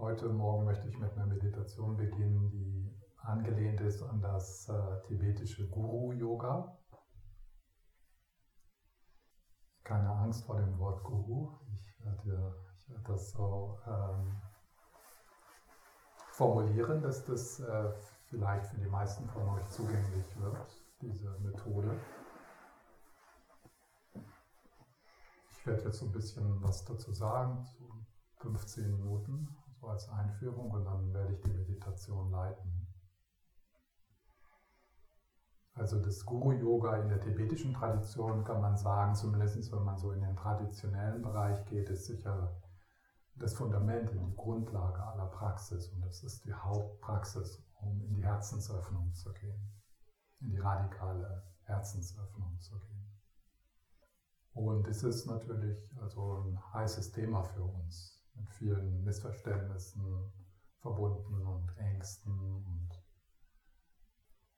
Heute Morgen möchte ich mit einer Meditation beginnen, die angelehnt ist an das äh, tibetische Guru-Yoga. Keine Angst vor dem Wort Guru. Ich werde, ich werde das so ähm, formulieren, dass das äh, vielleicht für die meisten von euch zugänglich wird, diese Methode. Ich werde jetzt so ein bisschen was dazu sagen, so 15 Minuten, so als Einführung, und dann werde ich die Meditation leiten. Also das Guru-Yoga in der tibetischen Tradition kann man sagen, zumindest wenn man so in den traditionellen Bereich geht, ist sicher das Fundament, die Grundlage aller Praxis und das ist die Hauptpraxis, um in die Herzensöffnung zu gehen, in die radikale Herzensöffnung zu gehen. Und es ist natürlich also ein heißes Thema für uns, mit vielen Missverständnissen verbunden und Ängsten. Und,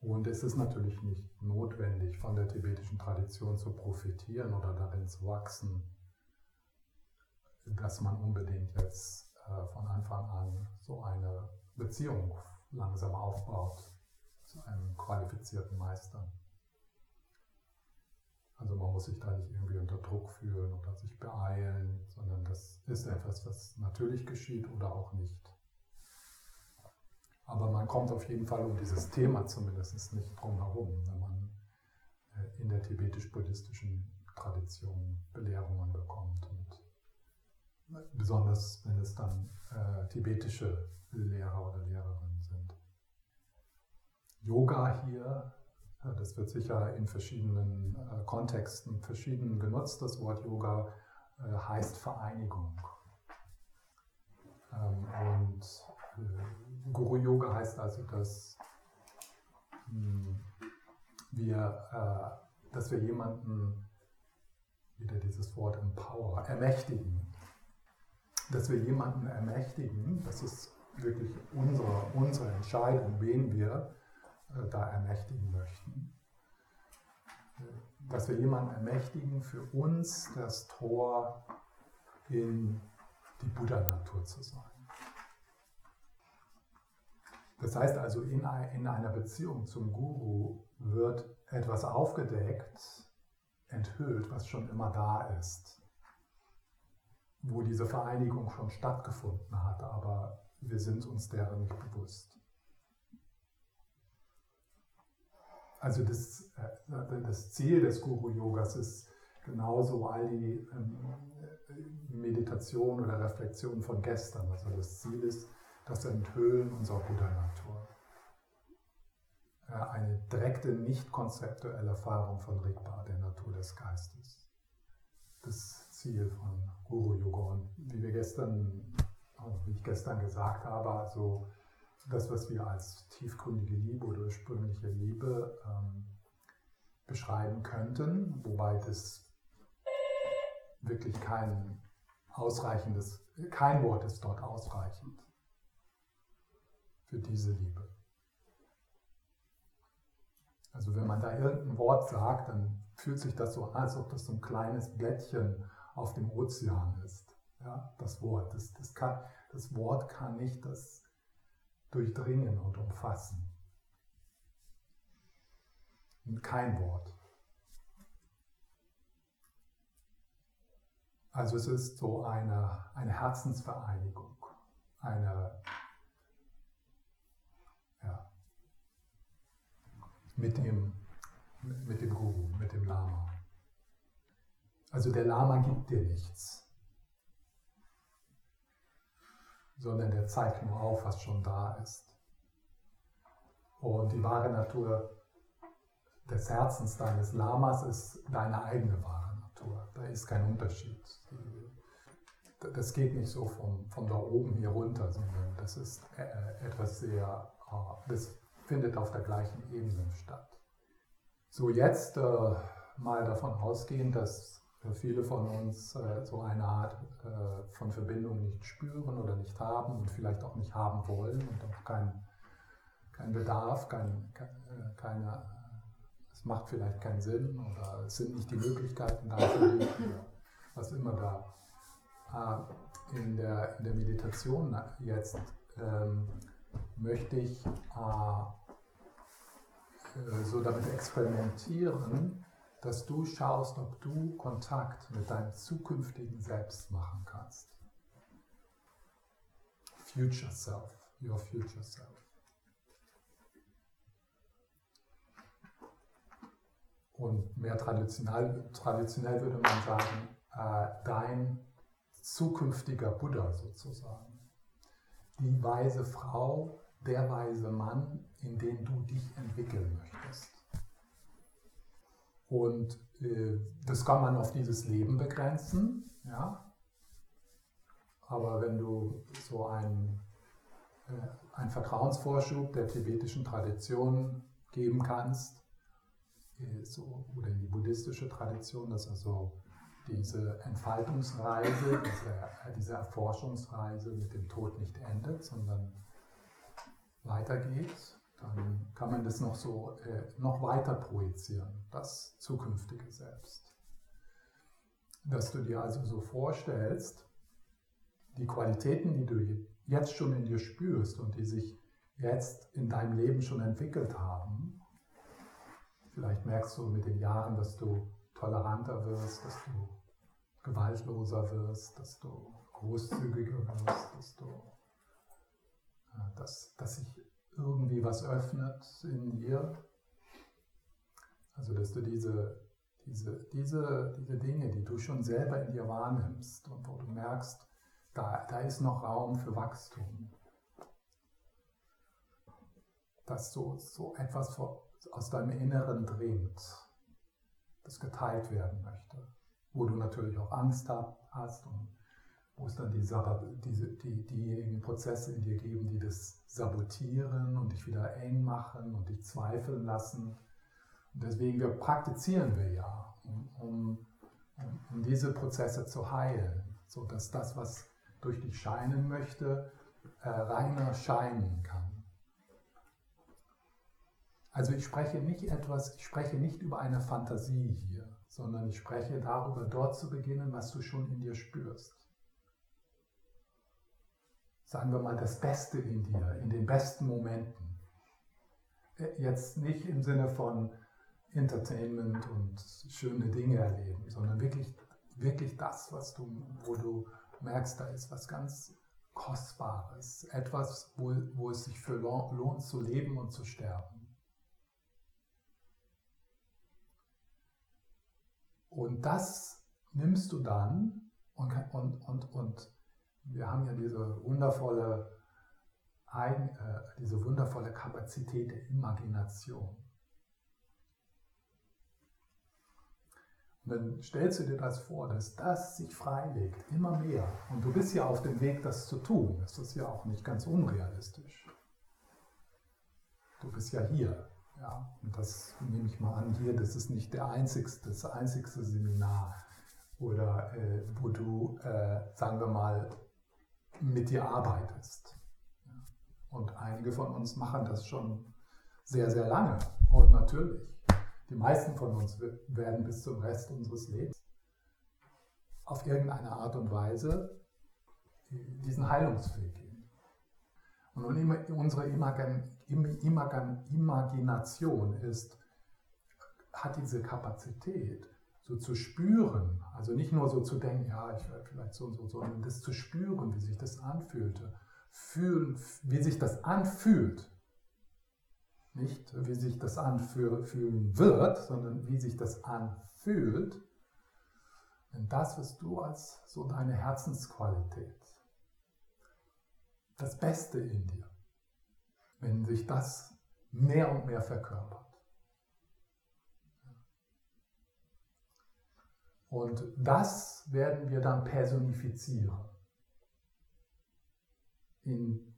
und es ist natürlich nicht notwendig, von der tibetischen Tradition zu profitieren oder darin zu wachsen, dass man unbedingt jetzt äh, von Anfang an so eine Beziehung langsam aufbaut zu einem qualifizierten Meister. Also man muss sich da nicht irgendwie unter Druck fühlen oder sich beeilen, sondern das ist etwas, was natürlich geschieht oder auch nicht. Aber man kommt auf jeden Fall um dieses Thema zumindest nicht drum herum, wenn man äh, in der tibetisch-buddhistischen Tradition Belehrungen bekommt. Und besonders wenn es dann äh, tibetische Lehrer oder Lehrerinnen sind. Yoga hier das wird sicher in verschiedenen äh, Kontexten verschieden genutzt. Das Wort Yoga äh, heißt Vereinigung. Ähm, und äh, Guru Yoga heißt also, dass hm, wir, dass wir jemanden, wieder dieses Wort empower, ermächtigen. Dass wir jemanden ermächtigen, das ist wirklich unsere, unsere Entscheidung, wen wir da ermächtigen möchten. Dass wir jemanden ermächtigen, für uns das Tor in die Buddha-Natur zu sein. Das heißt also, in einer Beziehung zum Guru wird etwas aufgedeckt, enthüllt, was schon immer da ist, wo diese Vereinigung schon stattgefunden hat, aber wir sind uns deren nicht bewusst. Also das, äh, das Ziel des Guru-Yogas ist genauso all die ähm, Meditation oder Reflexion von gestern. Also das Ziel ist das Enthüllen unserer Buddha-Natur. Äh, eine direkte, nicht konzeptuelle Erfahrung von Rigpa, der Natur des Geistes. Das Ziel von Guru-Yoga. Und wie wir gestern, wie ich gestern gesagt habe, also das, was wir als tiefgründige Liebe oder ursprüngliche Liebe ähm, beschreiben könnten, wobei das wirklich kein ausreichendes, kein Wort ist dort ausreichend für diese Liebe. Also wenn man da irgendein Wort sagt, dann fühlt sich das so an, als ob das so ein kleines Blättchen auf dem Ozean ist. Ja, das Wort. Das, das, kann, das Wort kann nicht das durchdringen und umfassen. Und kein Wort. Also es ist so eine, eine Herzensvereinigung, eine, ja, mit dem, mit dem Guru, mit dem Lama. Also der Lama gibt dir nichts. Sondern der zeigt nur auf, was schon da ist. Und die wahre Natur des Herzens deines Lamas ist deine eigene wahre Natur. Da ist kein Unterschied. Das geht nicht so von, von da oben hier runter, sondern das ist äh, etwas sehr, äh, das findet auf der gleichen Ebene statt. So, jetzt äh, mal davon ausgehen, dass viele von uns äh, so eine Art äh, von Verbindung nicht spüren oder nicht haben und vielleicht auch nicht haben wollen und auch kein, kein Bedarf, kein, äh, keine, es macht vielleicht keinen Sinn oder es sind nicht die Möglichkeiten dafür, was immer da. in der, in der Meditation jetzt ähm, möchte ich äh, äh, so damit experimentieren, dass du schaust, ob du Kontakt mit deinem zukünftigen Selbst machen kannst. Future Self, your future self. Und mehr traditionell, traditionell würde man sagen, äh, dein zukünftiger Buddha sozusagen. Die weise Frau, der weise Mann, in den du dich entwickeln möchtest. Und äh, das kann man auf dieses Leben begrenzen, ja. Aber wenn du so einen, äh, einen Vertrauensvorschub der tibetischen Tradition geben kannst, äh, so, oder in die buddhistische Tradition, dass also diese Entfaltungsreise, diese, diese Erforschungsreise mit dem Tod nicht endet, sondern weitergeht, dann kann man das noch so äh, noch weiter projizieren, das zukünftige Selbst. Dass du dir also so vorstellst, die Qualitäten, die du jetzt schon in dir spürst und die sich jetzt in deinem Leben schon entwickelt haben, vielleicht merkst du mit den Jahren, dass du toleranter wirst, dass du gewaltloser wirst, dass du großzügiger wirst, dass du äh, dass, dass sich irgendwie was öffnet in dir. Also dass du diese, diese, diese, diese Dinge, die du schon selber in dir wahrnimmst und wo du merkst, da, da ist noch Raum für Wachstum. Dass so, so etwas aus deinem Inneren dringt, das geteilt werden möchte. Wo du natürlich auch Angst hast und es dann die, diese, die, diejenigen Prozesse in dir geben, die das sabotieren und dich wieder eng machen und dich zweifeln lassen. Und deswegen, wir praktizieren wir ja, um, um, um diese Prozesse zu heilen, sodass das, was durch dich scheinen möchte, äh, reiner scheinen kann. Also ich spreche nicht etwas, ich spreche nicht über eine Fantasie hier, sondern ich spreche darüber, dort zu beginnen, was du schon in dir spürst sagen wir mal, das Beste in dir, in den besten Momenten. Äh, jetzt nicht im Sinne von Entertainment und schöne Dinge erleben, sondern wirklich, wirklich das, was du, wo du merkst, da ist was ganz Kostbares, etwas, wo, wo es sich für lohnt zu leben und zu sterben. Und das nimmst du dann und, und, und, und wir haben ja diese wundervolle, Eigen, äh, diese wundervolle Kapazität der Imagination. Und dann stellst du dir das vor, dass das sich freilegt, immer mehr. Und du bist ja auf dem Weg, das zu tun. Das ist ja auch nicht ganz unrealistisch. Du bist ja hier. Ja? Und das nehme ich mal an, hier, das ist nicht der einzigste, das einzigste Seminar, oder äh, wo du, äh, sagen wir mal, mit dir arbeitest. Und einige von uns machen das schon sehr, sehr lange. Und natürlich, die meisten von uns werden bis zum Rest unseres Lebens auf irgendeine Art und Weise diesen Heilungsweg gehen. Und unsere Imagination ist, hat diese Kapazität, so zu spüren, also nicht nur so zu denken, ja, ich werde vielleicht so und so, sondern das zu spüren, wie sich das anfühlte, fühlen, wie sich das anfühlt. Nicht, wie sich das anfühlen wird, sondern wie sich das anfühlt. Denn das, was du als so deine Herzensqualität, das Beste in dir, wenn sich das mehr und mehr verkörpert. Und das werden wir dann personifizieren in,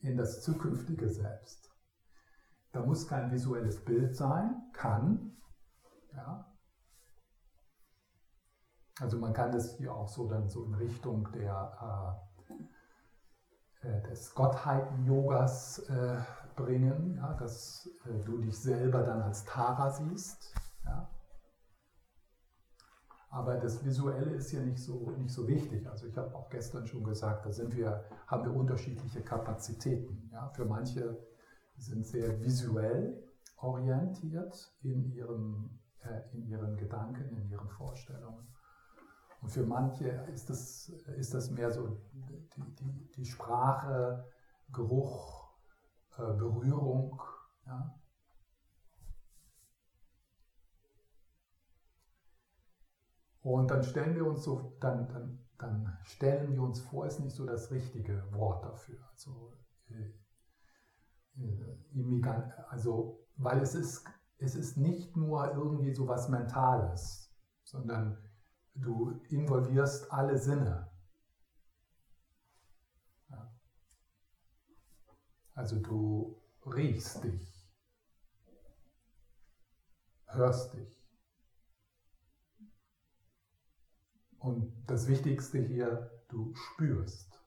in das zukünftige Selbst. Da muss kein visuelles Bild sein, kann. Ja. Also man kann das hier auch so dann so in Richtung der, äh, äh des Gottheiten-Yogas äh, bringen, ja, dass äh, du dich selber dann als Tara siehst. Ja. Aber das Visuelle ist ja nicht so, nicht so wichtig. Also ich habe auch gestern schon gesagt, da sind wir, haben wir unterschiedliche Kapazitäten. Ja? Für manche sind sehr visuell orientiert in, ihrem, äh, in ihren Gedanken, in ihren Vorstellungen. Und für manche ist das, ist das mehr so die, die, die Sprache, Geruch, äh, Berührung. Ja? Und dann stellen wir uns so, dann, dann, dann stellen wir uns vor, ist nicht so das richtige Wort dafür. Also, äh, äh, also weil es ist, es ist nicht nur irgendwie so was Mentales, sondern du involvierst alle Sinne. Also du riechst dich, hörst dich. Und das Wichtigste hier, du spürst.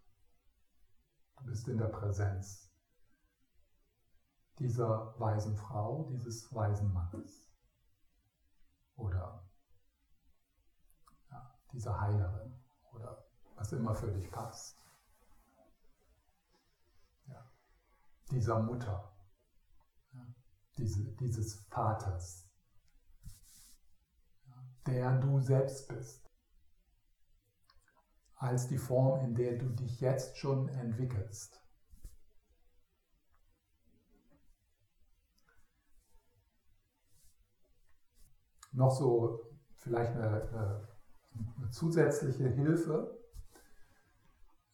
Du bist in der Präsenz dieser weisen Frau, dieses weisen Mannes. Oder ja, dieser Heilerin oder was immer für dich passt. Dieser Mutter. Diese, dieses Vaters, der du selbst bist als die Form, in der du dich jetzt schon entwickelst. Noch so vielleicht eine, eine zusätzliche Hilfe.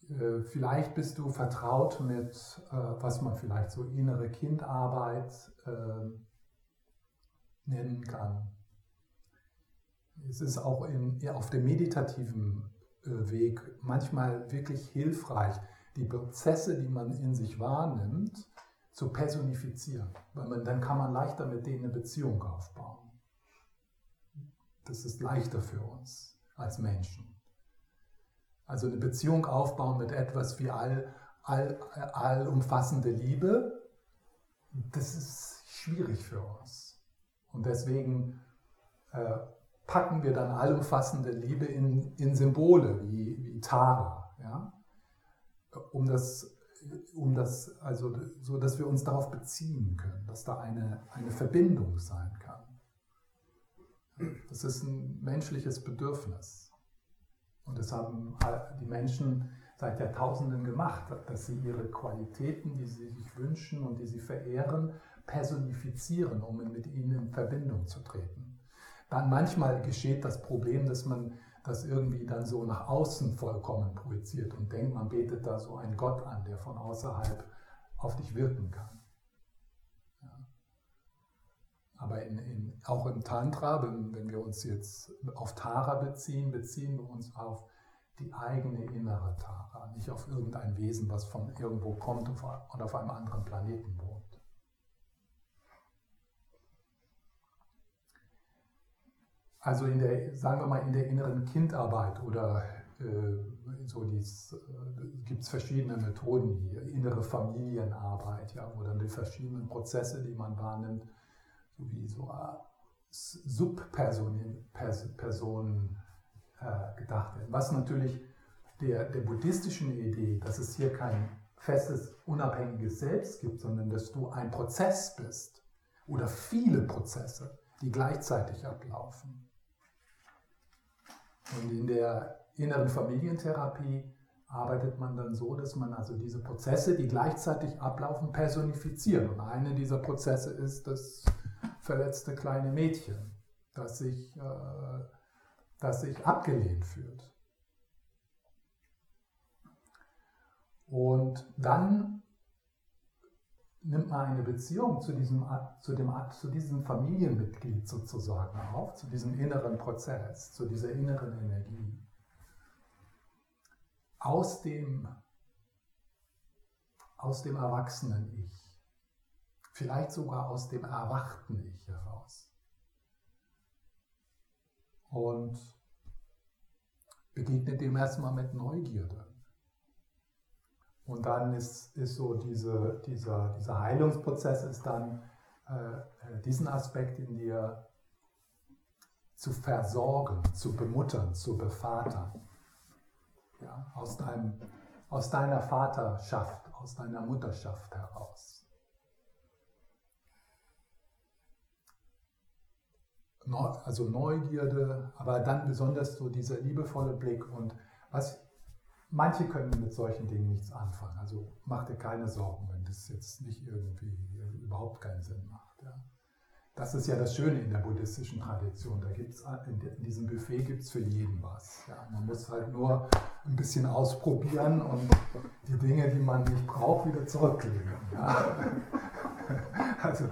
Äh, vielleicht bist du vertraut mit, äh, was man vielleicht so innere Kindarbeit äh, nennen kann. Es ist auch in, auf dem meditativen Weg manchmal wirklich hilfreich, die Prozesse, die man in sich wahrnimmt, zu personifizieren. Weil man, dann kann man leichter mit denen eine Beziehung aufbauen. Das ist leichter für uns als Menschen. Also eine Beziehung aufbauen mit etwas wie all, all, allumfassende Liebe, das ist schwierig für uns. Und deswegen äh, packen wir dann allumfassende Liebe in, in Symbole wie, wie Tara, ja? um das um das, also so, dass wir uns darauf beziehen können, dass da eine, eine Verbindung sein kann. Das ist ein menschliches Bedürfnis. Und das haben die Menschen seit Jahrtausenden gemacht, dass sie ihre Qualitäten, die sie sich wünschen und die sie verehren, personifizieren, um mit ihnen in Verbindung zu treten. Dann manchmal geschieht das Problem, dass man das irgendwie dann so nach außen vollkommen projiziert und denkt, man betet da so einen Gott an, der von außerhalb auf dich wirken kann. Aber in, in, auch im Tantra, wenn, wenn wir uns jetzt auf Tara beziehen, beziehen wir uns auf die eigene innere Tara, nicht auf irgendein Wesen, was von irgendwo kommt und auf einem anderen Planeten wohnt. Also in der, sagen wir mal, in der inneren Kindarbeit oder äh, so äh, gibt es verschiedene Methoden hier, innere Familienarbeit, ja, wo dann die verschiedenen Prozesse, die man wahrnimmt, so äh, Subpersonen Personen, äh, gedacht werden. Was natürlich der, der buddhistischen Idee, dass es hier kein festes, unabhängiges Selbst gibt, sondern dass du ein Prozess bist oder viele Prozesse, die gleichzeitig ablaufen. Und in der inneren Familientherapie arbeitet man dann so, dass man also diese Prozesse, die gleichzeitig ablaufen, personifiziert. Und eine dieser Prozesse ist das verletzte kleine Mädchen, das sich, äh, das sich abgelehnt fühlt. Und dann nimmt man eine Beziehung zu diesem, zu, dem, zu diesem Familienmitglied sozusagen auf, zu diesem inneren Prozess, zu dieser inneren Energie. Aus dem, aus dem erwachsenen Ich, vielleicht sogar aus dem erwachten Ich heraus. Und begegnet dem erstmal mit Neugierde. Und dann ist, ist so diese, dieser, dieser Heilungsprozess ist dann äh, äh, diesen Aspekt in dir zu versorgen, zu bemuttern, zu bevatern. Ja, aus, deinem, aus deiner Vaterschaft, aus deiner Mutterschaft heraus. Also Neugierde, aber dann besonders so dieser liebevolle Blick und was manche können mit solchen Dingen nichts anfangen. Also mach dir keine Sorgen, wenn das jetzt nicht irgendwie überhaupt keinen Sinn macht. Ja. Das ist ja das Schöne in der buddhistischen Tradition. Da gibt's in diesem Buffet gibt es für jeden was. Ja. Man muss halt nur ein bisschen ausprobieren und die Dinge, die man nicht braucht, wieder zurücklegen. Ja. Also äh,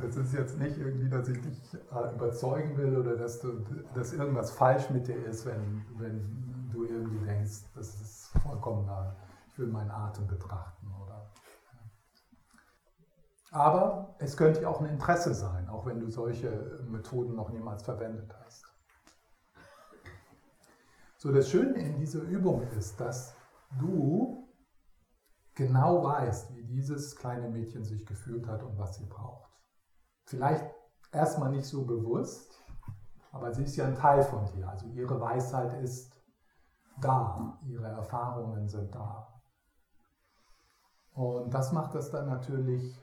das ist jetzt nicht irgendwie, dass ich dich äh, überzeugen will oder dass, du, dass irgendwas falsch mit dir ist, wenn, wenn du irgendwie denkst, das ist vollkommen, ich will meinen Atem betrachten. Oder, Aber es könnte auch ein Interesse sein, auch wenn du solche Methoden noch niemals verwendet hast. So, das Schöne in dieser Übung ist, dass du genau weißt, wie dieses kleine Mädchen sich gefühlt hat und was sie braucht. Vielleicht erstmal nicht so bewusst, aber sie ist ja ein Teil von dir. Also ihre Weisheit ist da, ihre Erfahrungen sind da. Und das macht das dann natürlich,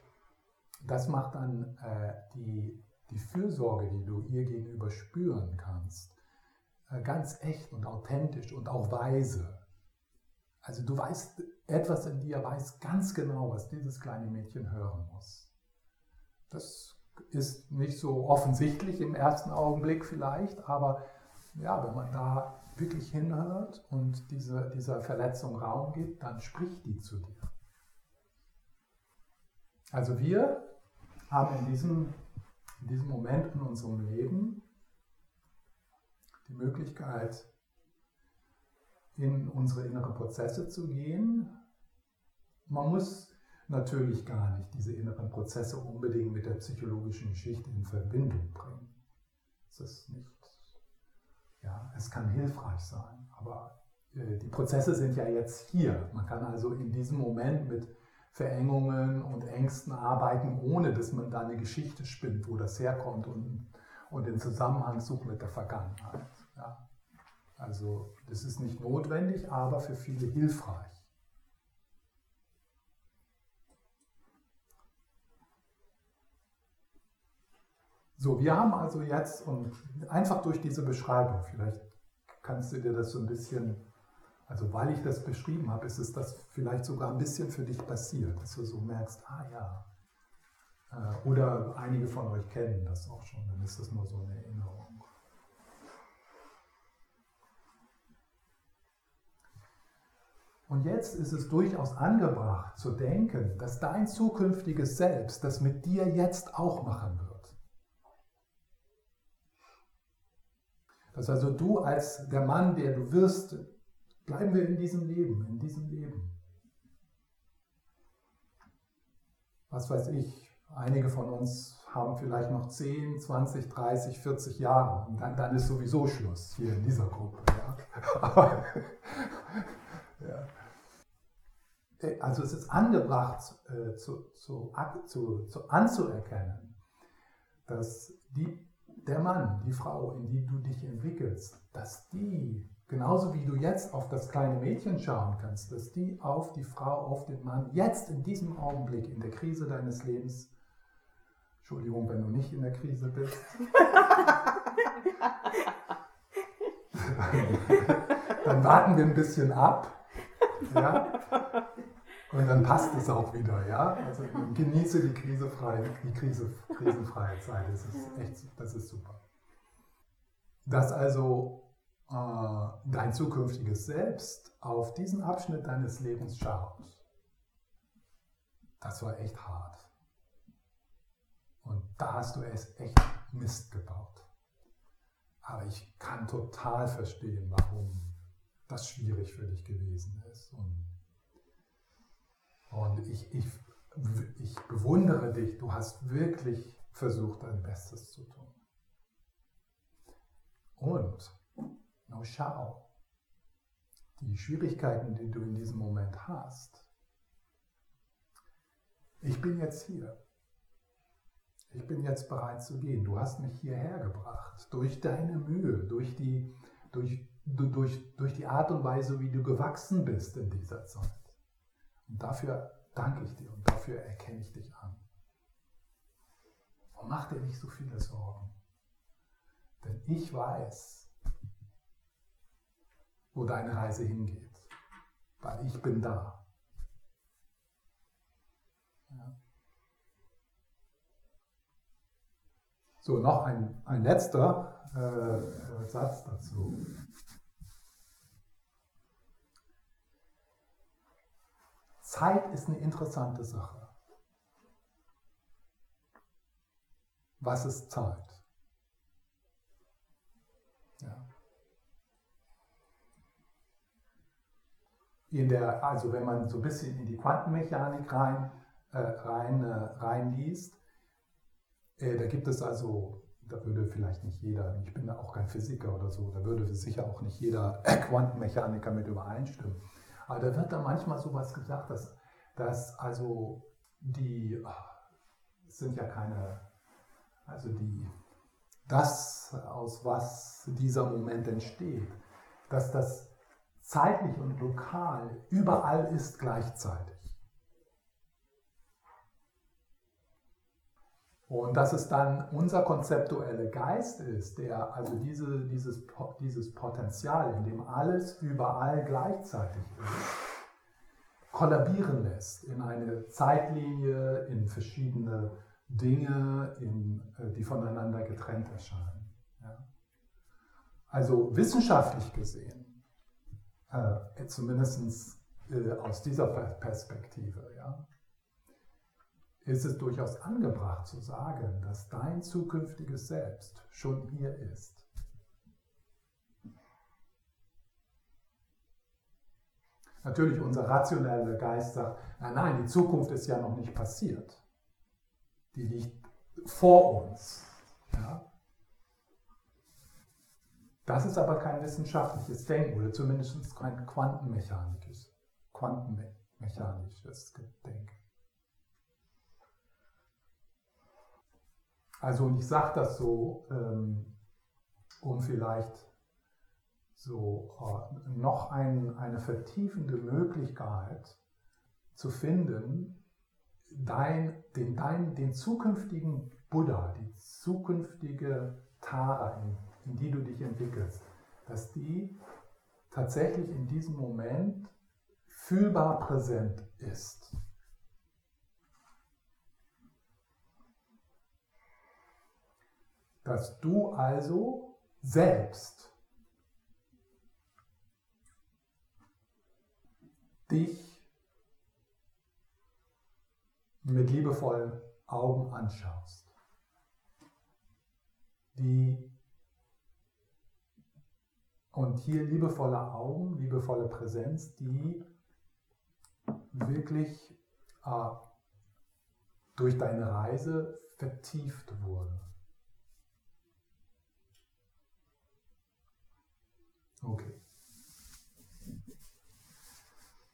das macht dann äh, die, die Fürsorge, die du ihr gegenüber spüren kannst, äh, ganz echt und authentisch und auch weise. Also du weißt, etwas in dir weiß ganz genau, was dieses kleine Mädchen hören muss. Das ist nicht so offensichtlich im ersten Augenblick vielleicht, aber ja, wenn man da wirklich hinhört und diese, dieser Verletzung Raum gibt, dann spricht die zu dir. Also wir haben in diesem, in diesem Moment in unserem Leben die Möglichkeit, in unsere inneren Prozesse zu gehen. Man muss natürlich gar nicht diese inneren Prozesse unbedingt mit der psychologischen Geschichte in Verbindung bringen. Das ist nicht, ja, es kann hilfreich sein, aber äh, die Prozesse sind ja jetzt hier. Man kann also in diesem Moment mit Verengungen und Ängsten arbeiten, ohne dass man da eine Geschichte spinnt, wo das herkommt und, und den Zusammenhang sucht mit der Vergangenheit. Ja. Also das ist nicht notwendig, aber für viele hilfreich. So, wir haben also jetzt, und einfach durch diese Beschreibung, vielleicht kannst du dir das so ein bisschen, also weil ich das beschrieben habe, ist es das vielleicht sogar ein bisschen für dich passiert, dass du so merkst, ah ja. Äh, oder einige von euch kennen das auch schon, dann ist das nur so eine Erinnerung. Und jetzt ist es durchaus angebracht zu denken, dass dein zukünftiges Selbst das mit dir jetzt auch machen wird. Dass also du als der Mann, der du wirst, bleiben wir in diesem Leben, in diesem Leben. Was weiß ich, einige von uns haben vielleicht noch 10, 20, 30, 40 Jahre und dann, dann ist sowieso Schluss hier in dieser Gruppe. Ja. Ja. Also es ist angebracht äh, zu, zu, zu anzuerkennen, dass die der Mann, die Frau, in die du dich entwickelst, dass die, genauso wie du jetzt auf das kleine Mädchen schauen kannst, dass die auf die Frau, auf den Mann, jetzt in diesem Augenblick, in der Krise deines Lebens, Entschuldigung, wenn du nicht in der Krise bist, dann warten wir ein bisschen ab. Ja? Und dann passt es auch wieder, ja. Also genieße die krisefreie, die Krise, krisenfreie Zeit. Das ist echt, das ist super. Dass also äh, dein zukünftiges Selbst auf diesen Abschnitt deines Lebens schaut, das war echt hart. Und da hast du es echt Mist gebaut. Aber ich kann total verstehen, warum das schwierig für dich gewesen ist. Und und ich, ich, ich bewundere dich, du hast wirklich versucht, dein Bestes zu tun. Und, now schau, die Schwierigkeiten, die du in diesem Moment hast. Ich bin jetzt hier. ich bin jetzt bereit zu gehen. Du hast mich hierher gebracht. Durch deine Mühe, durch die, durch, durch, durch die Art und Weise, wie du gewachsen bist in dieser Zeit. Und dafür danke ich dir und dafür erkenne ich dich an. Und mach dir nicht so viele Sorgen. Denn ich weiß, wo deine Reise hingeht. Weil ich bin da. Ja. So, noch ein, ein letzter äh, Satz dazu. Zeit ist eine interessante Sache. Was ist Zeit? Ja. In der, also wenn man so ein bisschen in die Quantenmechanik rein, äh, rein, äh, reinliest, äh, da gibt es also, da würde vielleicht nicht jeder, ich bin da auch kein Physiker oder so, da würde sicher auch nicht jeder Quantenmechaniker mit übereinstimmen. Aber da wird dann manchmal sowas gesagt, dass, dass also die, sind ja keine, also die, das, aus was dieser Moment entsteht, dass das zeitlich und lokal überall ist gleichzeitig. Und dass es dann unser konzeptueller Geist ist, der also diese, dieses, dieses Potenzial, in dem alles überall gleichzeitig ist, kollabieren lässt in eine Zeitlinie, in verschiedene Dinge, in, äh, die voneinander getrennt erscheinen. Ja. Also wissenschaftlich gesehen, äh, zumindest äh, aus dieser Perspektive, ja, ist es durchaus angebracht zu sagen, dass dein zukünftiges Selbst schon hier ist. Natürlich, unser rationeller Geist sagt, nein, nein, die Zukunft ist ja noch nicht passiert. Die liegt vor uns. Ja? Das ist aber kein wissenschaftliches Denken oder zumindest kein quantenmechanisches, quantenmechanisches Denken. Also, und ich sage das so, ähm, um vielleicht so äh, noch ein, eine vertiefende Möglichkeit zu finden, dein, den, dein, den zukünftigen Buddha, die zukünftige Tara, in, in die du dich entwickelst, dass die tatsächlich in diesem Moment fühlbar präsent ist. Dass du also selbst dich mit liebevollen Augen anschaust. Die und hier liebevolle Augen, liebevolle Präsenz, die wirklich äh, durch deine Reise vertieft wurde. Okay.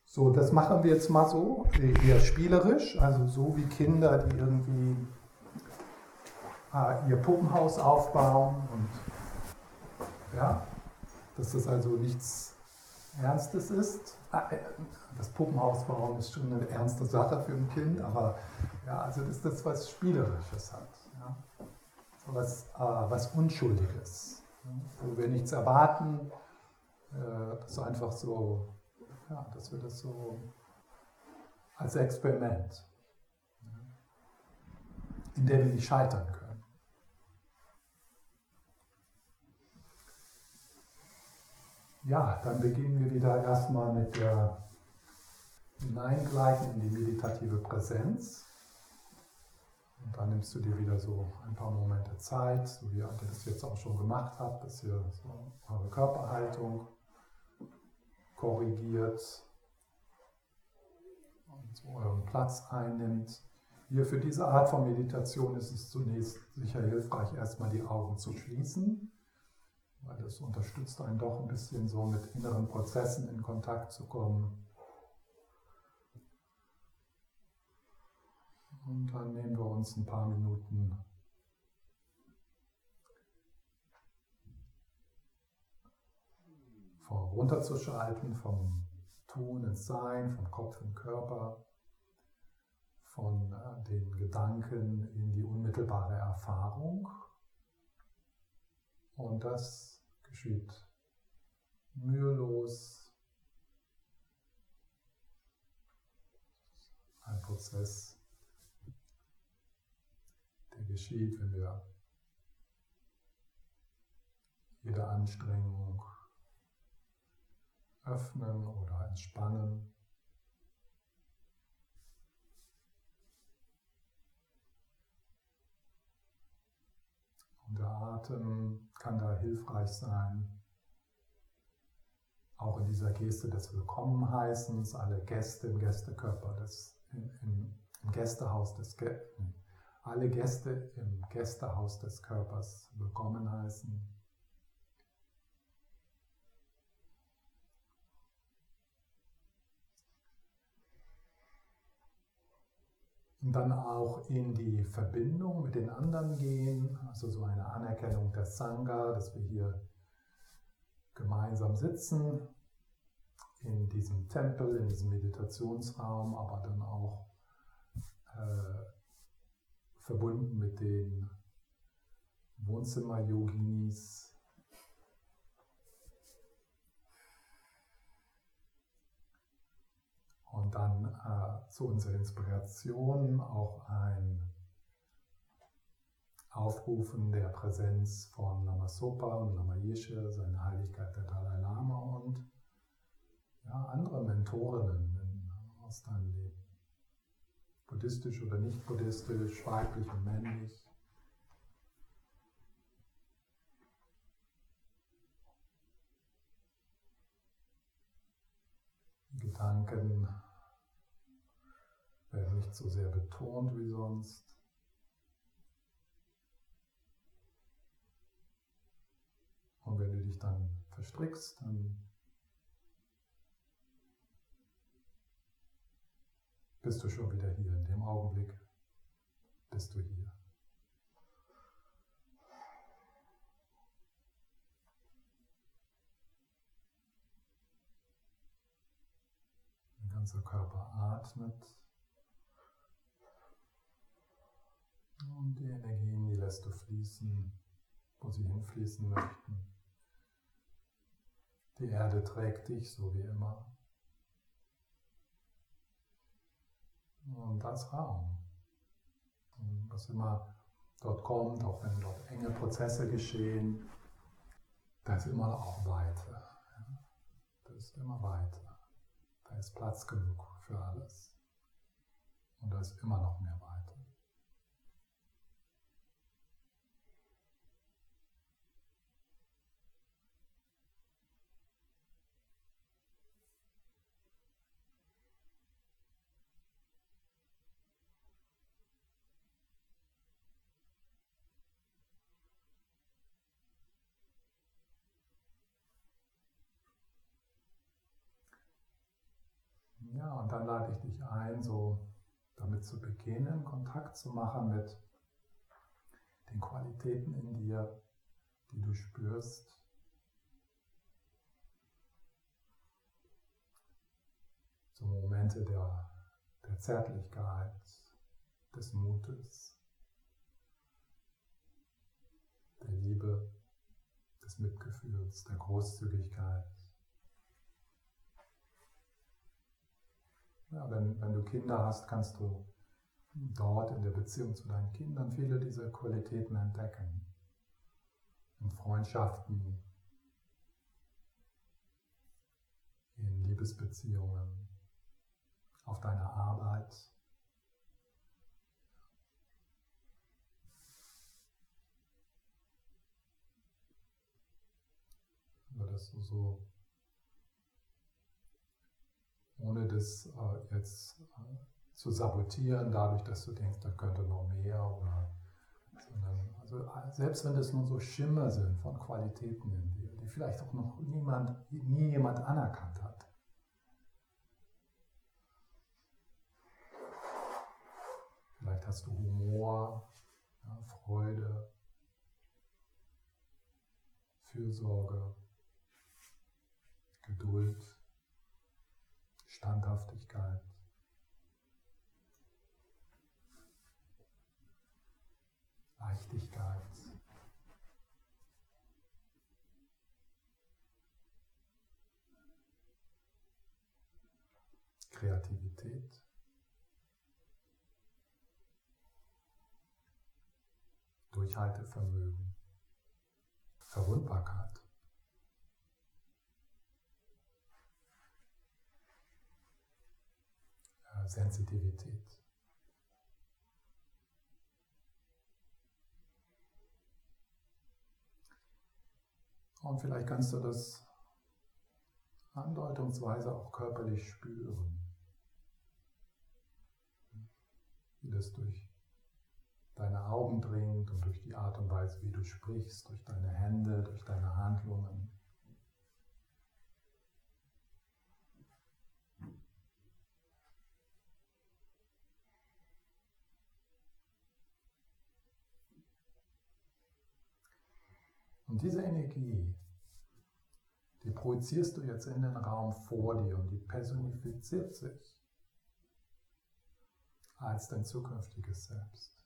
So, das machen wir jetzt mal so, eher spielerisch, also so wie Kinder, die irgendwie äh, ihr Puppenhaus aufbauen und ja, dass das also nichts Ernstes ist. Ah, äh, das Puppenhaus bauen ist schon eine ernste Sache für ein Kind, aber ja, also dass das was Spielerisches hat, ja? was, äh, was Unschuldiges, wo wir nichts erwarten äh, das einfach so, ja, dass wir das so als Experiment, in dem wir nicht scheitern können. Ja, dann beginnen wir wieder erstmal mit der Hineingleiten in die meditative Präsenz. Und dann nimmst du dir wieder so ein paar Momente Zeit, so wie ihr das jetzt auch schon gemacht habt, dass ihr so eure Körperhaltung korrigiert und so euren Platz einnimmt. Hier für diese Art von Meditation ist es zunächst sicher hilfreich, erstmal die Augen zu schließen, weil das unterstützt einen doch ein bisschen so mit inneren Prozessen in Kontakt zu kommen. Und dann nehmen wir uns ein paar Minuten runterzuschalten vom Tun ins Sein, vom Kopf in Körper, von äh, den Gedanken in die unmittelbare Erfahrung. Und das geschieht mühelos. Ein Prozess, der geschieht, wenn wir jede Anstrengung öffnen oder entspannen. Und der Atem kann da hilfreich sein, auch in dieser Geste des Willkommenheißens, alle Gäste im Gästekörper, des, im, im Gästehaus des alle Gäste im Gästehaus des Körpers willkommen heißen. Und dann auch in die Verbindung mit den anderen gehen, also so eine Anerkennung der Sangha, dass wir hier gemeinsam sitzen in diesem Tempel, in diesem Meditationsraum, aber dann auch äh, verbunden mit den Wohnzimmer-Yoginis, Und dann äh, zu unserer Inspiration auch ein Aufrufen der Präsenz von Lama Sopa und Lama Yeshe, seine Heiligkeit der Dalai Lama und ja, andere Mentorinnen in, aus deinem Leben. Buddhistisch oder nicht buddhistisch, weiblich und männlich. Gedanken werden nicht so sehr betont wie sonst. Und wenn du dich dann verstrickst, dann bist du schon wieder hier. In dem Augenblick bist du hier. Der ganze Körper atmet. Und die Energien, die lässt du fließen, wo sie hinfließen möchten. Die Erde trägt dich, so wie immer. Und das Raum. Und was immer dort kommt, auch wenn dort enge Prozesse geschehen, da ist immer auch Weite. Da ist immer Weite. Da ist Platz genug für alles. Und da ist immer noch mehr Weite. Ja, und dann lade ich dich ein, so damit zu beginnen, Kontakt zu machen mit den Qualitäten in dir, die du spürst. So Momente der, der Zärtlichkeit, des Mutes, der Liebe, des Mitgefühls, der Großzügigkeit. Ja, wenn, wenn du Kinder hast, kannst du dort in der Beziehung zu deinen Kindern viele dieser Qualitäten entdecken. In Freundschaften, in Liebesbeziehungen, auf deiner Arbeit. Dass du so ohne das äh, jetzt äh, zu sabotieren, dadurch, dass du denkst, da könnte noch mehr oder sondern, also selbst wenn das nur so Schimmer sind von Qualitäten in dir, die vielleicht auch noch niemand, nie jemand anerkannt hat. Vielleicht hast du Humor, ja, Freude, Fürsorge, Geduld. Standhaftigkeit. Leichtigkeit. Kreativität. Durchhaltevermögen. Verwundbarkeit. Sensitivität. Und vielleicht kannst du das andeutungsweise auch körperlich spüren, wie das durch deine Augen dringt und durch die Art und Weise, wie du sprichst, durch deine Hände, durch deine Handlungen. Und diese Energie, die projizierst du jetzt in den Raum vor dir und die personifiziert sich als dein zukünftiges Selbst.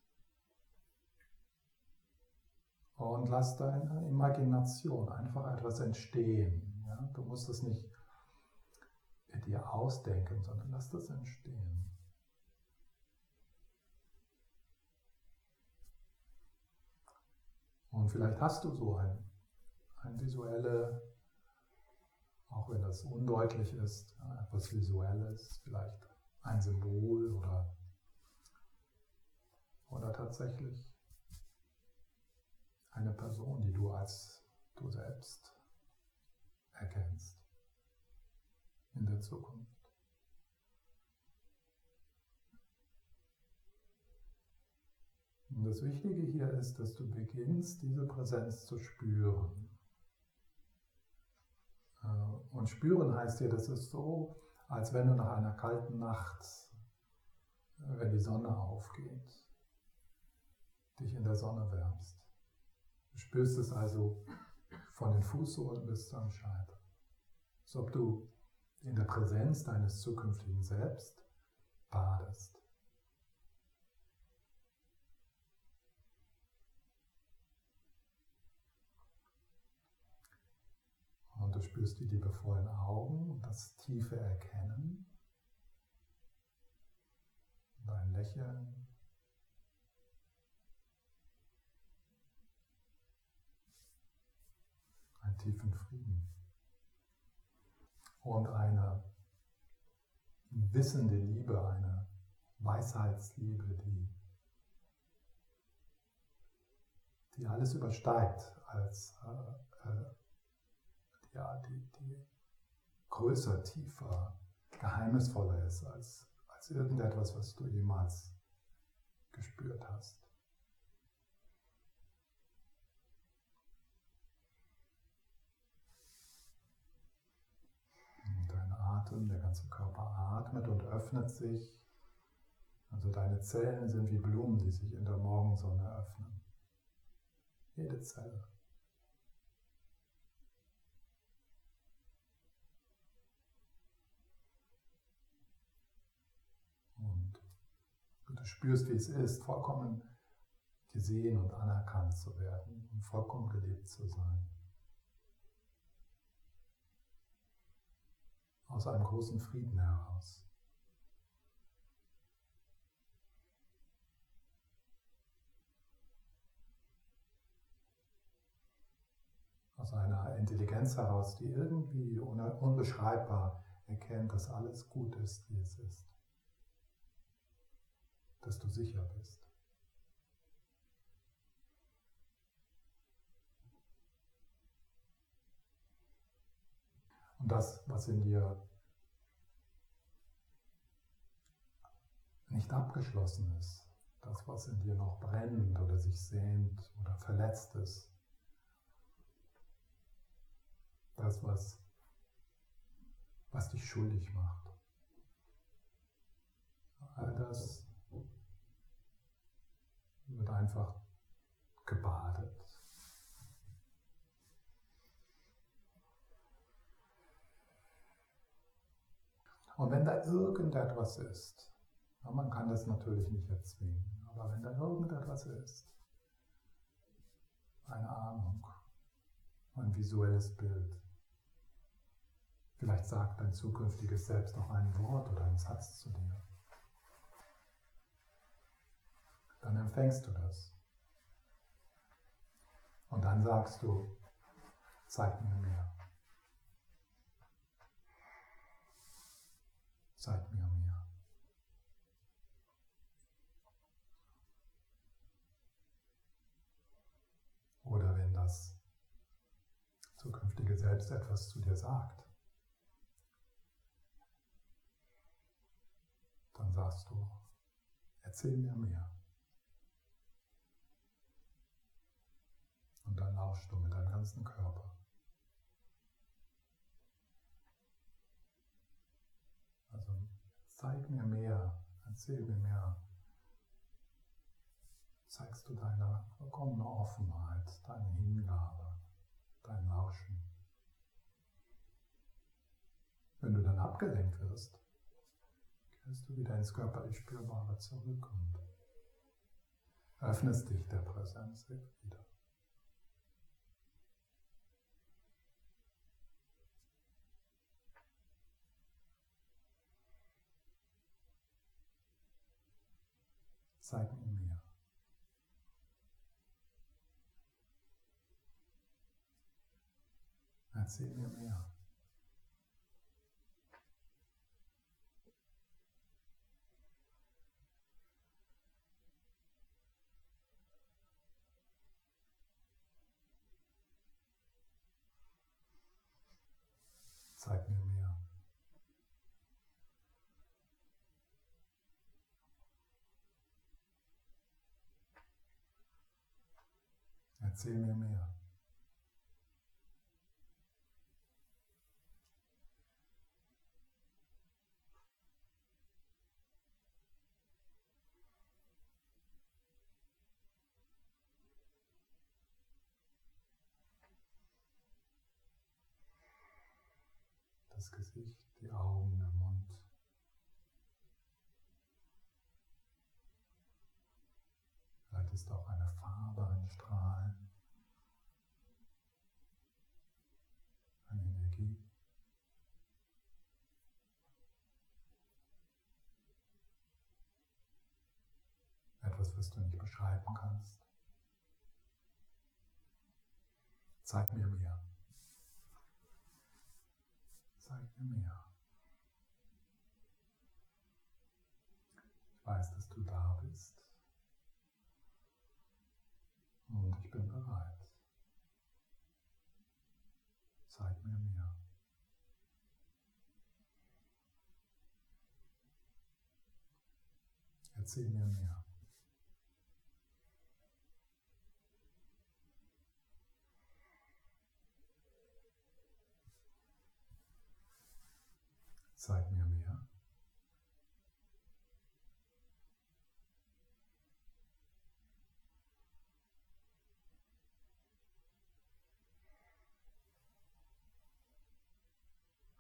Und lass deine Imagination einfach etwas entstehen. Ja? Du musst es nicht dir ausdenken, sondern lass das entstehen. Und vielleicht hast du so ein, ein visuelle, auch wenn das undeutlich ist, etwas Visuelles, vielleicht ein Symbol oder, oder tatsächlich eine Person, die du als du selbst erkennst in der Zukunft. Und das Wichtige hier ist, dass du beginnst, diese Präsenz zu spüren. Äh, und spüren heißt hier, das ist so, als wenn du nach einer kalten Nacht, äh, wenn die Sonne aufgeht, dich in der Sonne wärmst. Du spürst es also von den Fußsohlen bis zum Scheitel. Als ob du in der Präsenz deines zukünftigen Selbst badest. Und du spürst die liebevollen Augen und das tiefe Erkennen. Und ein Lächeln. Einen tiefen Frieden. Und eine wissende Liebe, eine Weisheitsliebe, die, die alles übersteigt als äh, äh, ja, die, die größer, tiefer, geheimnisvoller ist als, als irgendetwas, was du jemals gespürt hast. Dein Atem, der ganze Körper atmet und öffnet sich. Also deine Zellen sind wie Blumen, die sich in der Morgensonne öffnen. Jede Zelle. Du spürst, wie es ist, vollkommen gesehen und anerkannt zu werden und vollkommen gelebt zu sein. Aus einem großen Frieden heraus. Aus einer Intelligenz heraus, die irgendwie unbeschreibbar erkennt, dass alles gut ist, wie es ist dass du sicher bist. Und das, was in dir nicht abgeschlossen ist, das, was in dir noch brennt oder sich sehnt oder verletzt ist, das, was, was dich schuldig macht, all das wird einfach gebadet. Und wenn da irgendetwas ist, man kann das natürlich nicht erzwingen, aber wenn da irgendetwas ist, eine Ahnung, ein visuelles Bild, vielleicht sagt dein zukünftiges Selbst noch ein Wort oder einen Satz zu dir. Dann empfängst du das. Und dann sagst du, zeig mir mehr. Zeig mir mehr. Oder wenn das zukünftige Selbst etwas zu dir sagt, dann sagst du, erzähl mir mehr. Und dann lauschst du mit deinem ganzen Körper. Also zeig mir mehr, erzähl mir mehr. Zeigst du deine vollkommene Offenheit, deine Hingabe, dein Lauschen. Wenn du dann abgelenkt wirst, kehrst du wieder ins körperlich Spürbare zurück und öffnest dich der Präsenz wieder. Zeig mir. Erzähl mir mehr. Erzähl mir mehr. Das Gesicht, die Augen, der Mund. Vielleicht ist auch eine Farbe, ein Strahlen, eine Energie. Etwas, was du nicht beschreiben kannst. Zeig mir mehr. Zeig mir mehr. Ich weiß, dass du da bist. Und ich bin bereit. Zeig mir mehr. Erzähl mir mehr. Zeig mir mehr.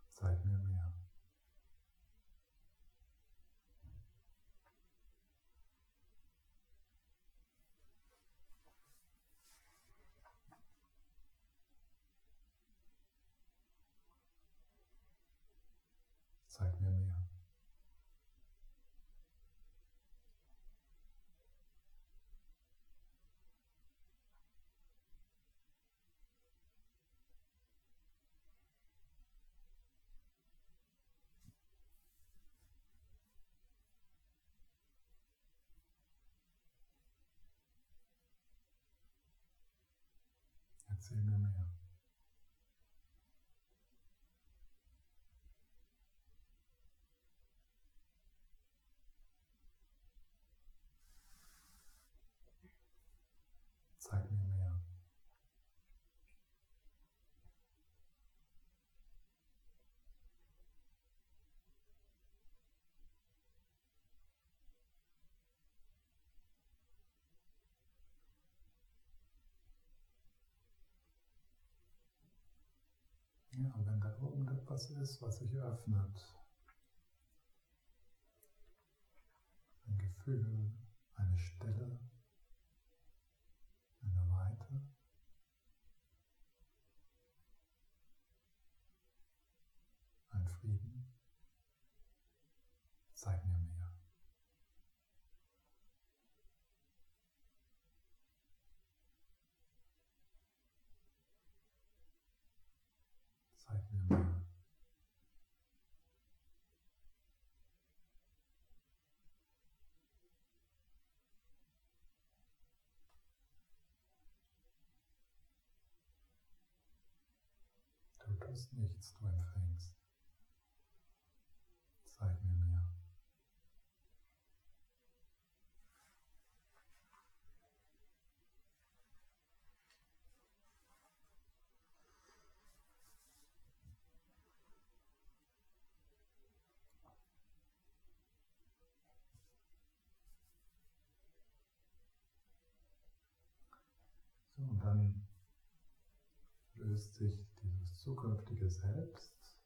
Zeig mir mehr. Zeig mir mehr. Erzähl mir mehr. Zeig mir mehr. Ja, und wenn da irgendetwas ist, was sich öffnet, ein Gefühl, eine Stille, eine Weite. Ein Frieden. Zeig tust nichts, du empfängst. Zeig mir mehr. So, und dann löst sich dieses zukünftige Selbst,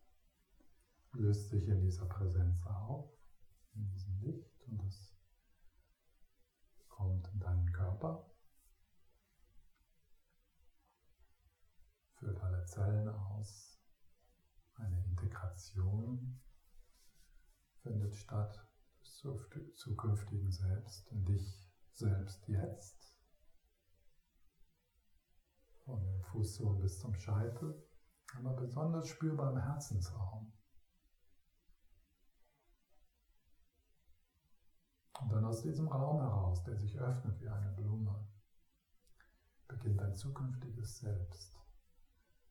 löst sich in dieser Präsenz auf, in diesem Licht und es kommt in deinen Körper, füllt alle Zellen aus, eine Integration findet statt des zukünftigen Selbst in dich selbst jetzt von dem Fußsohlen bis zum Scheitel, aber besonders spürbar im Herzensraum. Und dann aus diesem Raum heraus, der sich öffnet wie eine Blume, beginnt dein zukünftiges Selbst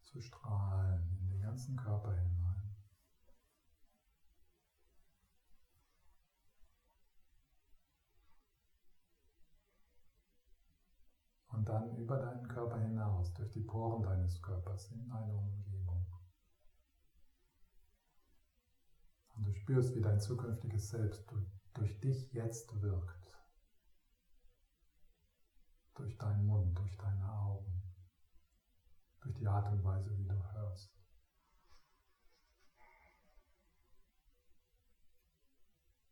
zu strahlen in den ganzen Körper hinein. Und dann über deinen Körper hinaus, durch die Poren deines Körpers in deine Umgebung. Und du spürst, wie dein zukünftiges Selbst durch dich jetzt wirkt. Durch deinen Mund, durch deine Augen, durch die Art und Weise, wie du hörst.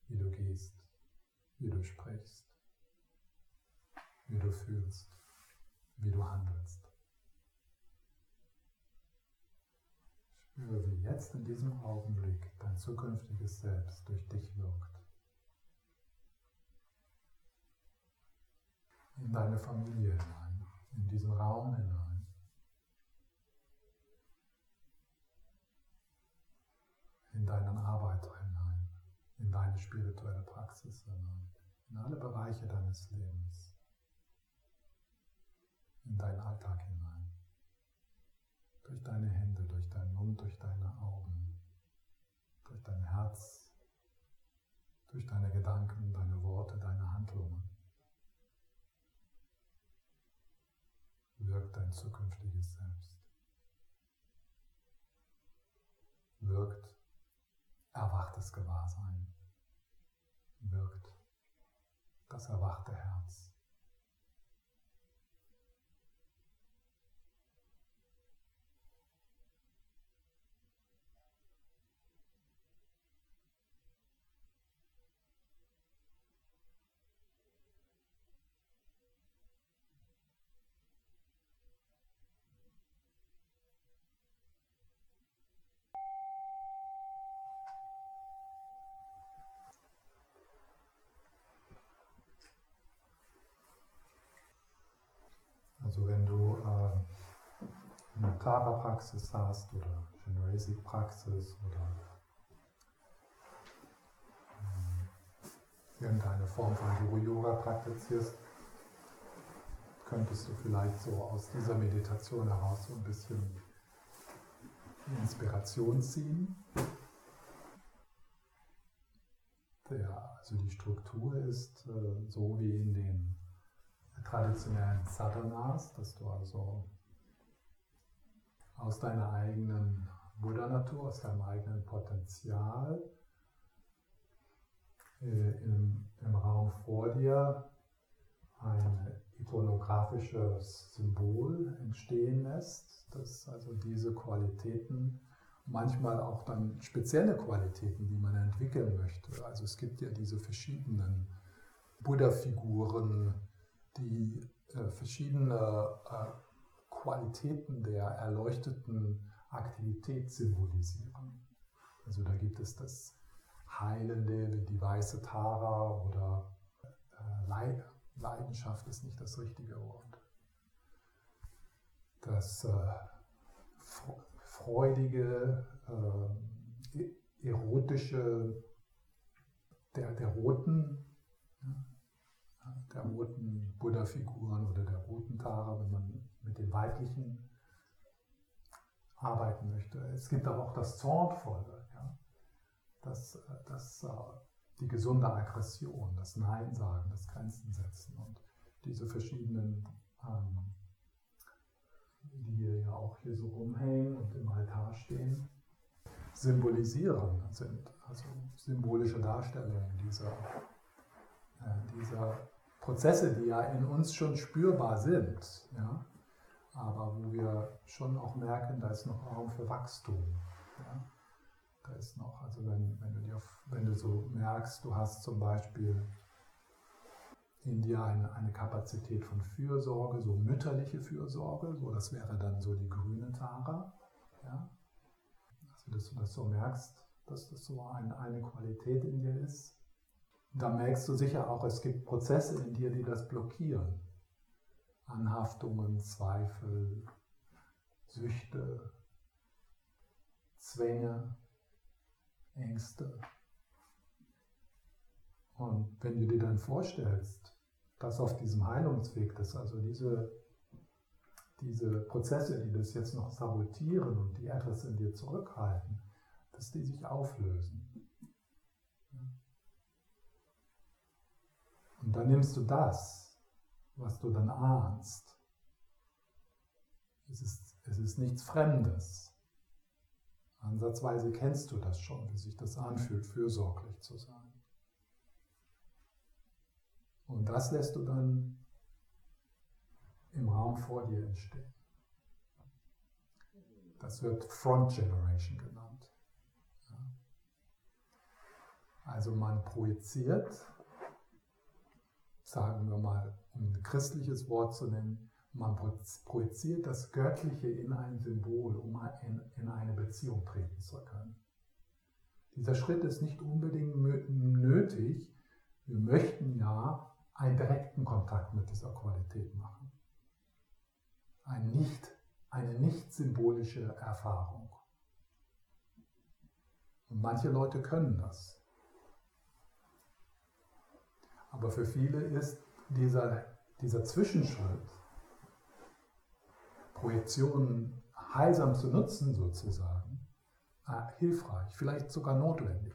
Wie du gehst, wie du sprichst, wie du fühlst wie du handelst. Spüre, wie jetzt in diesem Augenblick dein zukünftiges Selbst durch dich wirkt. In deine Familie hinein, in diesen Raum hinein. In deinen Arbeiter hinein, in deine spirituelle Praxis hinein, in alle Bereiche deines Lebens in deinen Alltag hinein. Durch deine Hände, durch deinen Mund, durch deine Augen, durch dein Herz, durch deine Gedanken, deine Worte, deine Handlungen. Wirkt dein zukünftiges Selbst. Wirkt erwachtes Gewahrsein. Wirkt das erwachte Herz. Also wenn du äh, eine Tara-Praxis hast oder Generacy-Praxis oder äh, irgendeine Form von Guru-Yoga praktizierst, könntest du vielleicht so aus dieser Meditation heraus so ein bisschen Inspiration ziehen. Der, also die Struktur ist äh, so wie in den traditionellen Sadhanas, dass du also aus deiner eigenen Buddha-Natur, aus deinem eigenen Potenzial äh, im, im Raum vor dir ein ikonografisches Symbol entstehen lässt, das also diese Qualitäten, manchmal auch dann spezielle Qualitäten, die man entwickeln möchte. Also es gibt ja diese verschiedenen Buddha-Figuren, die äh, verschiedene äh, Qualitäten der erleuchteten Aktivität symbolisieren. Also da gibt es das Heilende wie die weiße Tara oder äh, Leidenschaft ist nicht das richtige Wort. Das äh, freudige, äh, e-, erotische der, der roten, ja, der roten Buddha-Figuren oder der roten Tara, wenn man mit den weiblichen arbeiten möchte. Es gibt aber auch das Zornvolle, ja, das, das, die gesunde Aggression, das Nein sagen, das Grenzen setzen und diese verschiedenen, ähm, die ja auch hier so rumhängen und im Altar stehen, symbolisieren sind, also symbolische Darstellungen dieser, äh, dieser Prozesse, die ja in uns schon spürbar sind. Ja? Aber wo wir schon auch merken, da ist noch Raum für Wachstum. Ja? Da ist noch, also wenn, wenn, du dir, wenn du so merkst, du hast zum Beispiel in dir eine, eine Kapazität von Fürsorge, so mütterliche Fürsorge, so das wäre dann so die grüne Tara. Ja? Also dass du das so merkst, dass das so eine, eine Qualität in dir ist. Da merkst du sicher auch, es gibt Prozesse in dir, die das blockieren. Anhaftungen, Zweifel, Süchte, Zwänge, Ängste. Und wenn du dir dann vorstellst, dass auf diesem Heilungsweg, dass also diese, diese Prozesse, die das jetzt noch sabotieren und die etwas in dir zurückhalten, dass die sich auflösen. Und dann nimmst du das was du dann ahnst. Es ist, es ist nichts Fremdes. Ansatzweise kennst du das schon, wie sich das anfühlt, fürsorglich zu sein. Und das lässt du dann im Raum vor dir entstehen. Das wird Front Generation genannt. Also man projiziert, sagen wir mal, um ein christliches Wort zu nennen, man projiziert das Göttliche in ein Symbol, um in, eine Beziehung treten zu können. Dieser Schritt ist nicht unbedingt nötig. Wir möchten ja einen direkten Kontakt mit dieser Qualität machen. Ein nicht, eine nicht symbolische Erfahrung. Und manche Leute können das. Aber für viele ist dieser, dieser Zwischenschritt, Projektionen heilsam zu nutzen sozusagen, äh, hilfreich, vielleicht sogar notwendig.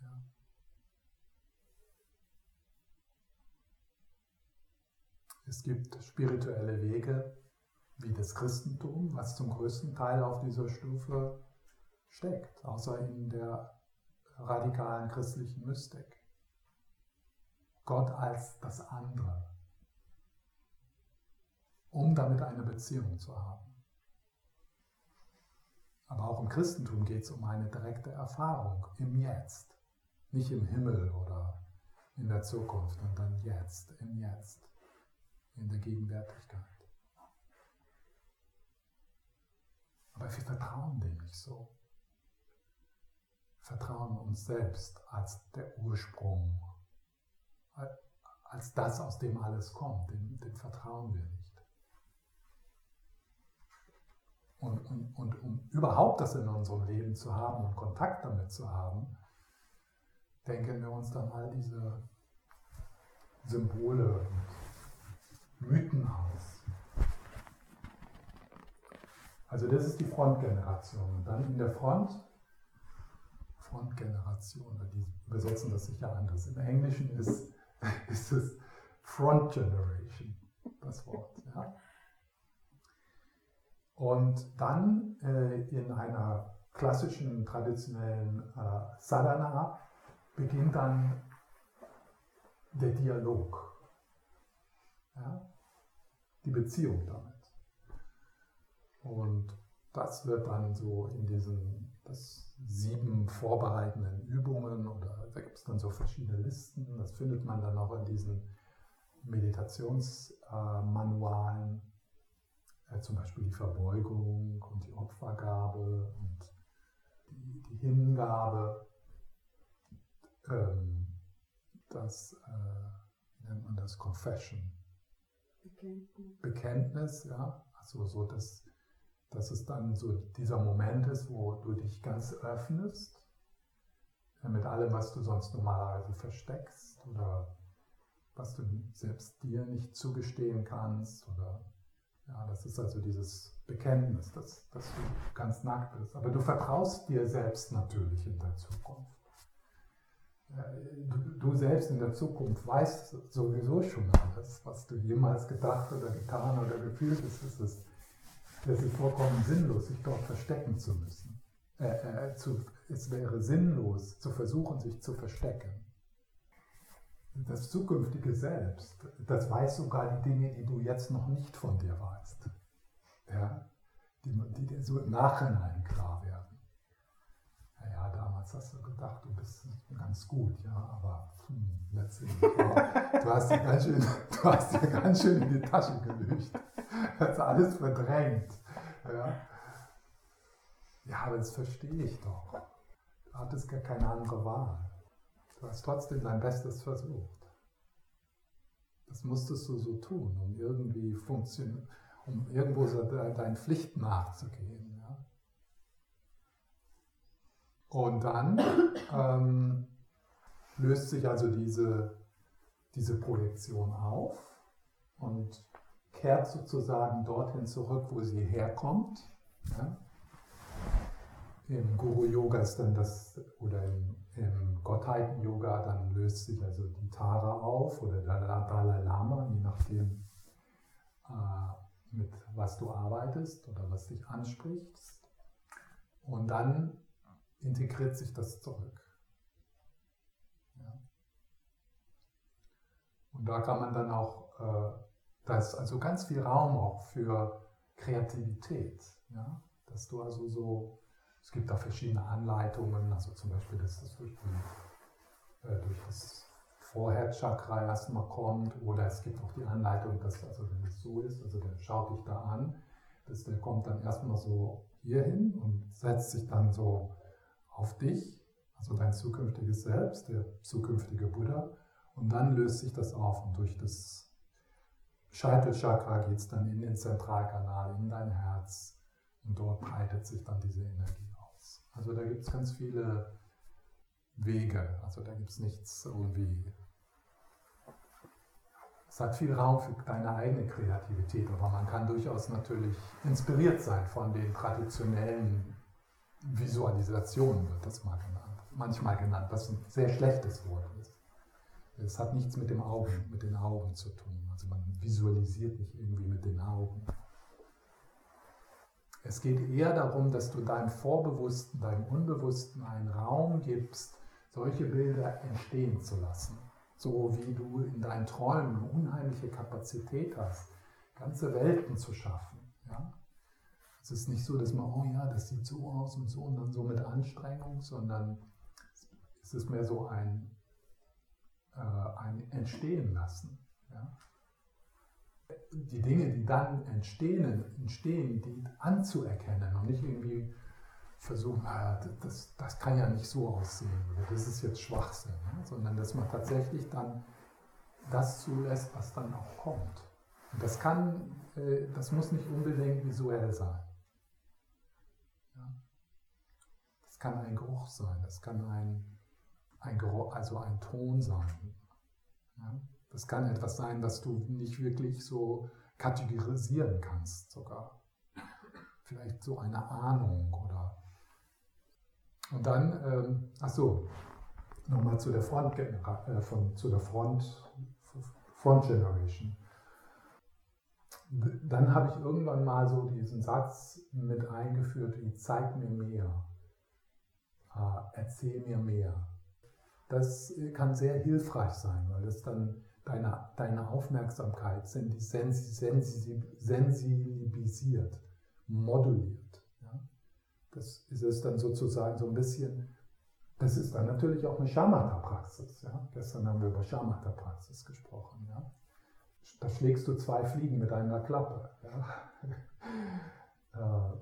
Ja. Es gibt spirituelle Wege, wie das Christentum, was zum größten Teil auf dieser Stufe steckt, außer in der radikalen christlichen Mystik. Gott als das andere, um damit eine Beziehung zu haben. Aber auch im Christentum geht es um eine direkte Erfahrung im Jetzt, nicht im Himmel oder in der Zukunft, sondern jetzt, im Jetzt, in der Gegenwärtigkeit. Aber wir vertrauen dem nicht so. Vertrauen uns selbst als der Ursprung als das, aus dem alles kommt. Dem, dem vertrauen wir nicht. Und, und, und um überhaupt das in unserem Leben zu haben und Kontakt damit zu haben, denken wir uns dann all diese Symbole und Mythen aus. Also das ist die Frontgeneration. Und dann in der Front, Frontgeneration, die übersetzen das sicher anders. Im Englischen ist ist es Front Generation, das Wort. Ja. Und dann äh, in einer klassischen, traditionellen äh, Sadhana beginnt dann der Dialog, ja, die Beziehung damit. Und das wird dann so in diesen das sieben vorbereitenden Übungen oder da gibt es dann so verschiedene Listen. Das findet man dann auch in diesen Meditationsmanualen, äh, zum Beispiel die Verbeugung und die Opfergabe und die, die Hingabe. Ähm, das äh, nennt man das Confession. Bekenntnis. Bekenntnis, ja. Also so, dass, dass es dann so dieser Moment ist, wo du dich ganz öffnest äh, mit allem, was du sonst normalerweise versteckst oder was du selbst dir nicht zugestehen kannst oder ja, das ist also dieses Bekenntnis, dass, dass du ganz nackt bist. Aber du vertraust dir selbst natürlich in der Zukunft. Du, du, selbst in der Zukunft weißt sowieso schon alles, was du jemals gedacht oder getan oder gefühlt hast. Es ist, es ist vollkommen sinnlos, sich dort verstecken zu müssen. Äh, äh, zu, es wäre sinnlos, zu versuchen, sich zu verstecken das zukünftige Selbst, das weiß sogar die Dinge, die du jetzt noch nicht von dir weißt. Ja? Die, die dir so im Nachhinein klar werden. Naja, damals hast du gedacht, du bist ganz gut, ja, aber hm, letztendlich, du, hast dir ganz schön, du hast dir ganz schön in die Tasche gelügt. Du hast alles verdrängt. Ja, ja aber das verstehe ich doch. Du hattest gar keine andere Wahl. Du hast trotzdem dein Bestes versucht. Das musstest du so tun, um irgendwie funktion um irgendwo so deinen Pflichten nachzugehen. Ja? Und dann ähm, löst sich also diese, diese Projektion auf und kehrt sozusagen dorthin zurück, wo sie herkommt. Ja? Im Guru-Yoga ist dann das, oder im, im Gottheiten-Yoga, dann löst sich also die Tara auf oder der Dalai Lama, je nachdem, äh, mit was du arbeitest oder was dich ansprichst. Und dann integriert sich das zurück. Ja. Und da kann man dann auch, äh, da ist also ganz viel Raum auch für Kreativität. Ja? Dass du also so es gibt da verschiedene Anleitungen, also zum Beispiel, dass das durch, die, äh, durch das Vorherzchakra erstmal kommt, oder es gibt auch die Anleitung, dass, also wenn es so ist, also der schaut dich da an, dass der kommt dann erstmal so hier hin und setzt sich dann so auf dich, also dein zukünftiges Selbst, der zukünftige Buddha, und dann löst sich das auf und durch das Scheitelchakra geht es dann in den Zentralkanal, in dein Herz und dort breitet sich dann diese Energie. Also da gibt es ganz viele Wege. Also da gibt es nichts irgendwie. Es hat viel Raum für deine eigene Kreativität, aber man kann durchaus natürlich inspiriert sein von den traditionellen Visualisationen, wird das mal genannt. Manchmal genannt, was ein sehr schlechtes Wort ist. Es hat nichts mit dem Augen, mit den Augen zu tun. Also man visualisiert nicht irgendwie mit den Augen. Es geht eher darum, dass du deinem Vorbewussten, deinem Unbewussten einen Raum gibst, solche Bilder entstehen zu lassen. So wie du in deinen Träumen eine unheimliche Kapazität hast, ganze Welten zu schaffen. Ja? Es ist nicht so, dass man, oh ja, das sieht so aus und so und dann so mit Anstrengung, sondern es ist mehr so ein, äh, ein Entstehen lassen. Ja? die Dinge, die dann entstehen, entstehen, die anzuerkennen und nicht irgendwie versuchen, ah, das, das kann ja nicht so aussehen das ist jetzt Schwachsinn, ne? sondern dass man tatsächlich dann das zulässt, was dann auch kommt. Und das kann, äh, das muss nicht unbedingt visuell sein. Ja? Das kann ein Geruch sein, das kann ein, ein Geruch, also ein Ton sein. Ja? Das kann etwas sein, was du nicht wirklich so kategorisieren kannst, sogar. Vielleicht so eine Ahnung oder. Und dann, ähm, ach so, nochmal zu der Front, äh, von, zu der Front, Front Generation. Dann habe ich irgendwann mal so diesen Satz mit eingeführt, wie zeig mir mehr, äh, erzähl mir mehr. Das kann sehr hilfreich sein, weil es dann deine, deine Aufmerksamkeit sensibilisiert, moduliert. Ja? Das ist es dann sozusagen so ein bisschen, das ist dann natürlich auch eine Shamatha-Praxis. Ja? Gestern haben wir über Shamatha-Praxis gesprochen. Ja? Da schlägst du zwei Fliegen mit einer Klappe. Ja? äh?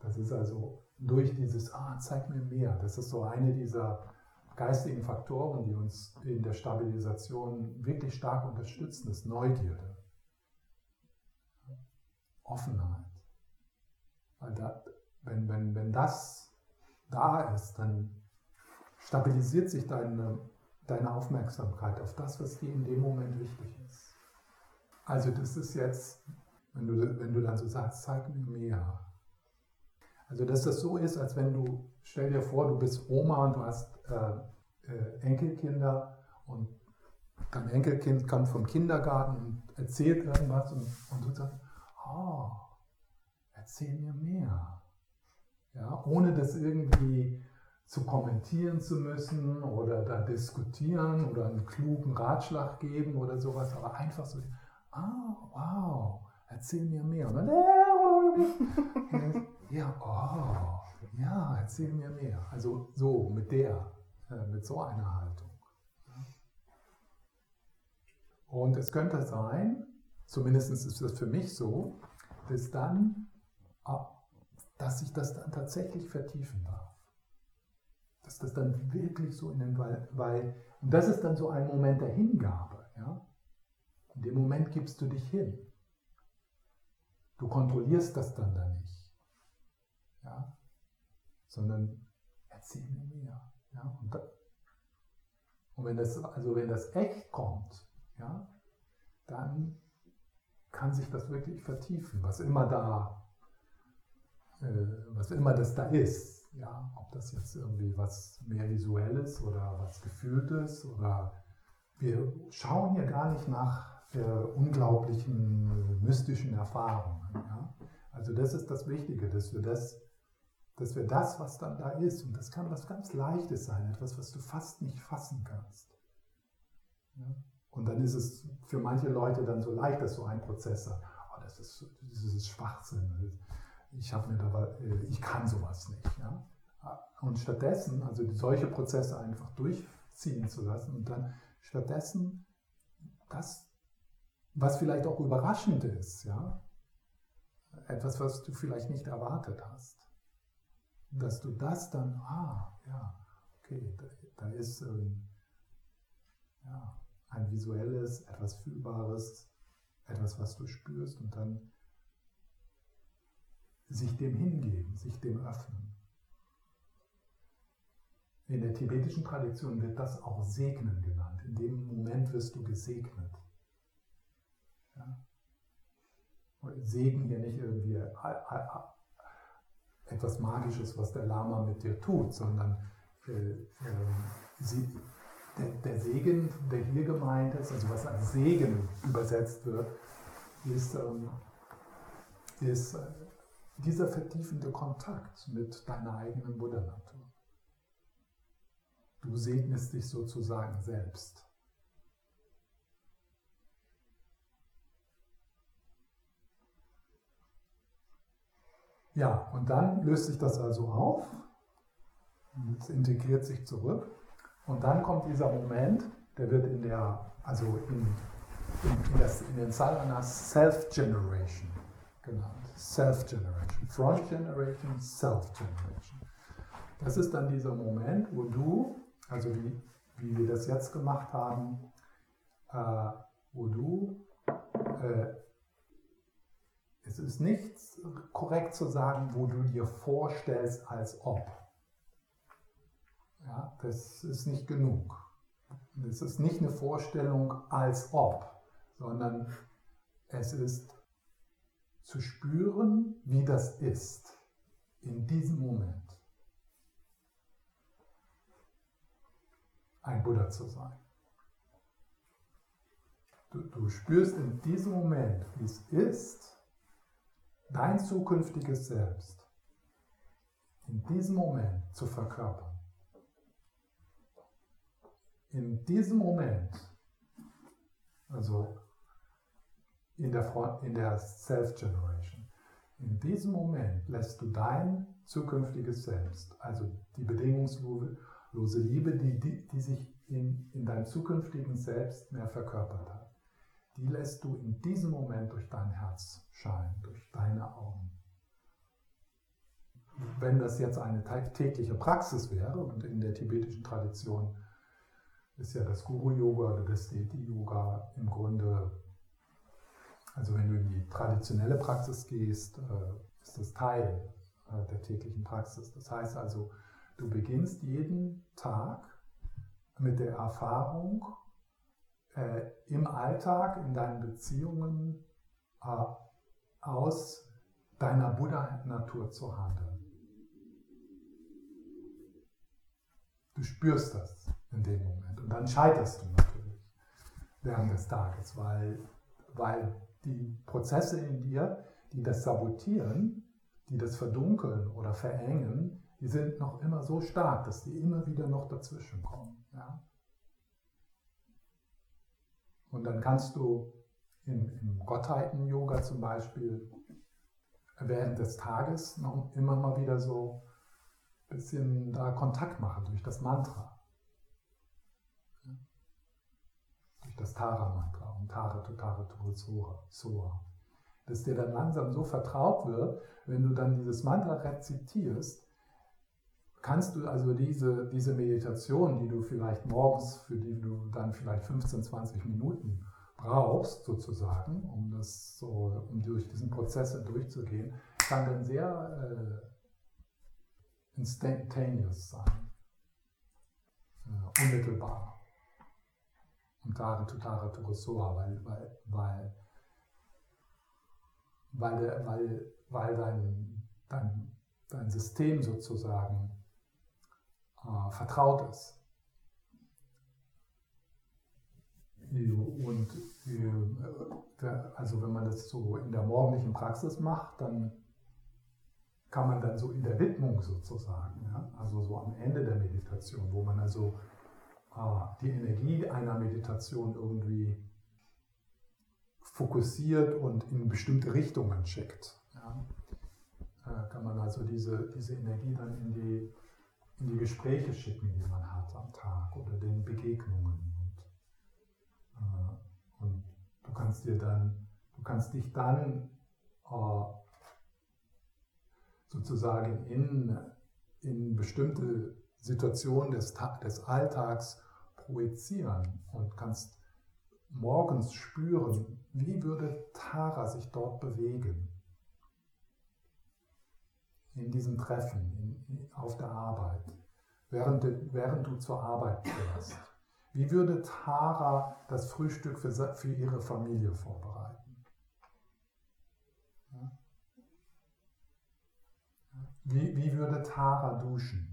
Das ist also durch dieses, ah, zeig mir mehr. Das ist so eine dieser geistigen Faktoren, die uns in der Stabilisation wirklich stark unterstützen, ist Neugierde, Offenheit. Weil da, wenn, wenn, wenn das da ist, dann stabilisiert sich deine, deine Aufmerksamkeit auf das, was dir in dem Moment wichtig ist. Also das ist jetzt, wenn du, wenn du dann so sagst, zeig mir mehr. Also dass das so ist, als wenn du, stell dir vor, du bist Oma und du hast äh, äh, Enkelkinder und dein Enkelkind kommt vom Kindergarten und erzählt irgendwas und, und du sagst, oh, erzähl mir mehr. Ja, ohne das irgendwie zu kommentieren zu müssen oder da diskutieren oder einen klugen Ratschlag geben oder sowas, aber einfach so, ah, wow, erzähl mir mehr. Und dann, ja, oh, ja, erzähl mir mehr. Also so, mit der, äh, mit so einer Haltung. Und es könnte sein, zumindest ist das für mich so, dass dann, dass ich das dann tatsächlich vertiefen darf. Dass das dann wirklich so in den, weil, weil und das ist dann so ein Moment der Hingabe. Ja? In dem Moment gibst du dich hin. Du kontrollierst das dann da nicht. Ja? Sondern erzähl mir mehr. Ja? Und, da, und wenn das, also wenn das echt kommt, ja, dann kann sich das wirklich vertiefen, was immer da, äh, was immer das da ist. Ja, ob das jetzt irgendwie was mehr visuelles oder was gefühltes oder wir schauen ja gar nicht nach äh, unglaublichen mystischen Erfahrungen. Ja? Also das ist das Wichtige, dass wir das, dass wir das, was dann da ist, und das kann was ganz Leichtes sein, etwas, was du fast nicht fassen kannst. Ja? Und dann ist es für manche Leute dann so leicht, dass so ein Prozess sagt, oh, das, ist, das ist Schwachsinn. Ich habe mir dabei, äh, ich kann sowas nicht. Ja? Und stattdessen, also solche Prozesse einfach durchziehen zu lassen und dann stattdessen das, was vielleicht auch überraschend ist, ja, etwas, was du vielleicht nicht erwartet hast, dass du das dann, ah, ja, okay, da, da ist, ähm, ja, ein visuelles, etwas Fühlbares, etwas, was du spürst und dann sich dem hingeben, sich dem öffnen. In der tibetischen Tradition wird das auch Segnen genannt. In dem Moment wirst du gesegnet. Ja? Segen hier nicht irgendwie etwas Magisches, was der Lama mit dir tut, sondern äh, äh, sie, der, der, Segen, der hier gemeint ist, also was als Segen übersetzt wird, ist, ähm, ist äh, dieser vertiefende Kontakt mit deiner eigenen Buddha-Natur. Du segnest dich sozusagen selbst. Ja, und dann löst sich das also auf, es integriert sich zurück. Und dann kommt dieser Moment, der wird in der, also in, in, in, das, in den Salanas Self-Generation genannt. Self-Generation. Front Generation, Self-Generation. Das ist dann dieser Moment, wo du, also wie, wie wir das jetzt gemacht haben, äh, wo du, äh, es ist nicht korrekt zu sagen, wo du dir vorstellst, als ob. Ja, das ist nicht genug. Es ist nicht eine Vorstellung als ob, sondern es ist zu spüren, wie das ist in diesem Moment. Ein Buddha zu sein. Du, du spürst in diesem Moment, wie es ist, dein zukünftiges Selbst in diesem Moment zu verkörpern. In diesem Moment, also in der, in der Self-Generation, In diesem Moment lässt du dein zukünftiges Selbst, also die bedingungslose Liebe, die, die, die sich in, in deinem zukünftigen Selbst mehr verkörpert hat, die lässt du in diesem Moment durch dein Herz scheinen, durch deine Augen. Wenn das jetzt eine tägliche Praxis wäre, und in der tibetischen Tradition ist ja das Guru-Yoga oder das Deity-Yoga im Grunde, also wenn du in die traditionelle Praxis gehst, äh, ist das Teil äh, der täglichen Praxis. Das heißt also, du beginnst jeden Tag mit der Erfahrung, äh, im Alltag, in deinen Beziehungen äh, aus deiner Buddha-Natur zu handeln. Du spürst das in dem Moment und dann scheiterst du natürlich während des Tages, weil, weil die Prozesse in dir, die das sabotieren, die das verdunkeln oder verengen, die sind noch immer so stark, dass die immer wieder noch dazwischen kommen. Ja? Und dann kannst du im, im Gottheiten-Yoga zum Beispiel während des Tages noch immer mal wieder so ein bisschen da Kontakt machen durch das Mantra. Durch das Tara-Mantra und Tara Tutara Soha. Dass dir dann langsam so vertraut wird, wenn du dann dieses Mantra rezitierst, kannst du also diese, diese Meditation, die du vielleicht morgens, für die du dann vielleicht 15, 20 Minuten brauchst, sozusagen, um, das so, um durch diesen Prozess durchzugehen, kann dann sehr äh, instantaneous sein, äh, unmittelbar. Und Tare Tutare Turesoa, weil, weil, weil, weil, weil, weil dein, dein, dein System sozusagen äh, vertraut ist. Und äh, also wenn man das so in der morgendlichen Praxis macht, dann kann man dann so in der Widmung sozusagen, ja, also so am Ende der Meditation, wo man also äh, die Energie einer Meditation irgendwie fokussiert und in bestimmte Richtungen schickt. Ja, äh, kann man also diese, diese Energie dann in die die Gespräche schicken, die man hat am Tag oder den Begegnungen. Und, äh, und du kannst dir dann, du kannst dich dann äh, sozusagen in, in bestimmte Situationen des, des Alltags projizieren und kannst morgens spüren, wie würde Tara sich dort bewegen in diesem Treffen, in, auf der Arbeit, während, während du zur Arbeit fährst? Wie würde Tara das Frühstück für, für ihre Familie vorbereiten? Wie, wie würde Tara duschen?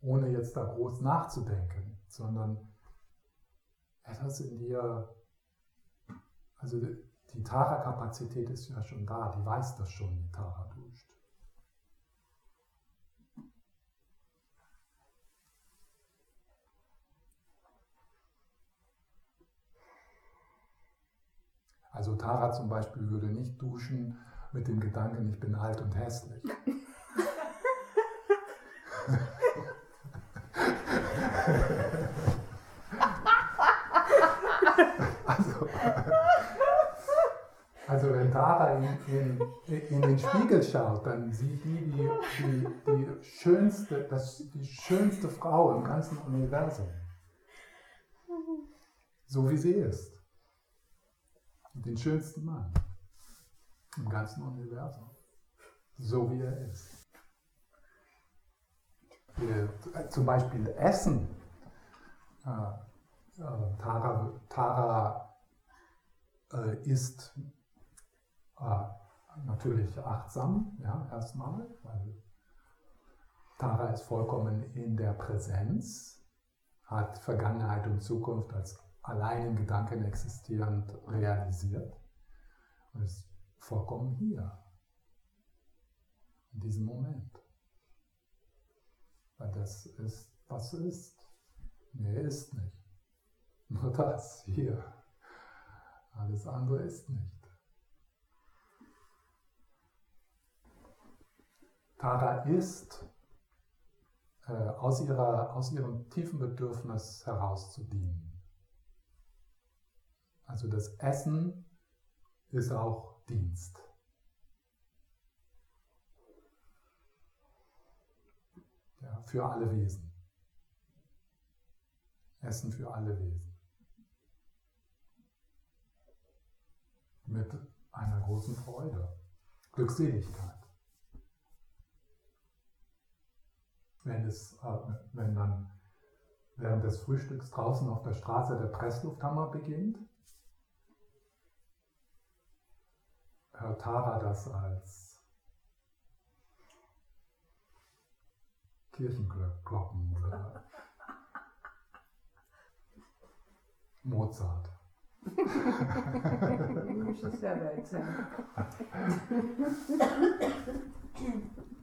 Ohne jetzt da groß nachzudenken, sondern etwas in dir, also die Tara-Kapazität ist ja schon da, die weiß das schon, wie Tara duscht. Also Tara zum Beispiel würde nicht duschen mit dem Gedanken, ich bin alt und hässlich. Also wenn Tara in, in, in, den Spiegel schaut, dann sieht die die, die, die, schönste, das, die schönste Frau im ganzen Universum. So wie sie ist. Den schönsten Mann im ganzen Universum. So wie er ist. Wir, zum Beispiel Essen. Äh, äh, Tara, Tara äh, isst äh, natürlich achtsam, ja, erstmal, weil Tara ist vollkommen in der Präsenz, hat Vergangenheit und Zukunft als allein in Gedanken existierend realisiert und ist vollkommen hier, in diesem Moment. Weil das ist, was ist. Mehr ist nicht. Nur das hier. Alles andere ist nicht. Tara ist äh, aus, ihrer, aus ihrem tiefen Bedürfnis heraus zu dienen. Also das Essen ist auch Dienst. Ja, für alle Wesen. Essen für alle Wesen. Mit einer großen Freude, Glückseligkeit. Wenn, es, äh, wenn dann während des Frühstücks draußen auf der Straße der Presslufthammer beginnt, hört Tara das als Kirchenglocken oder Mozart. Ich muss es selber erzählen.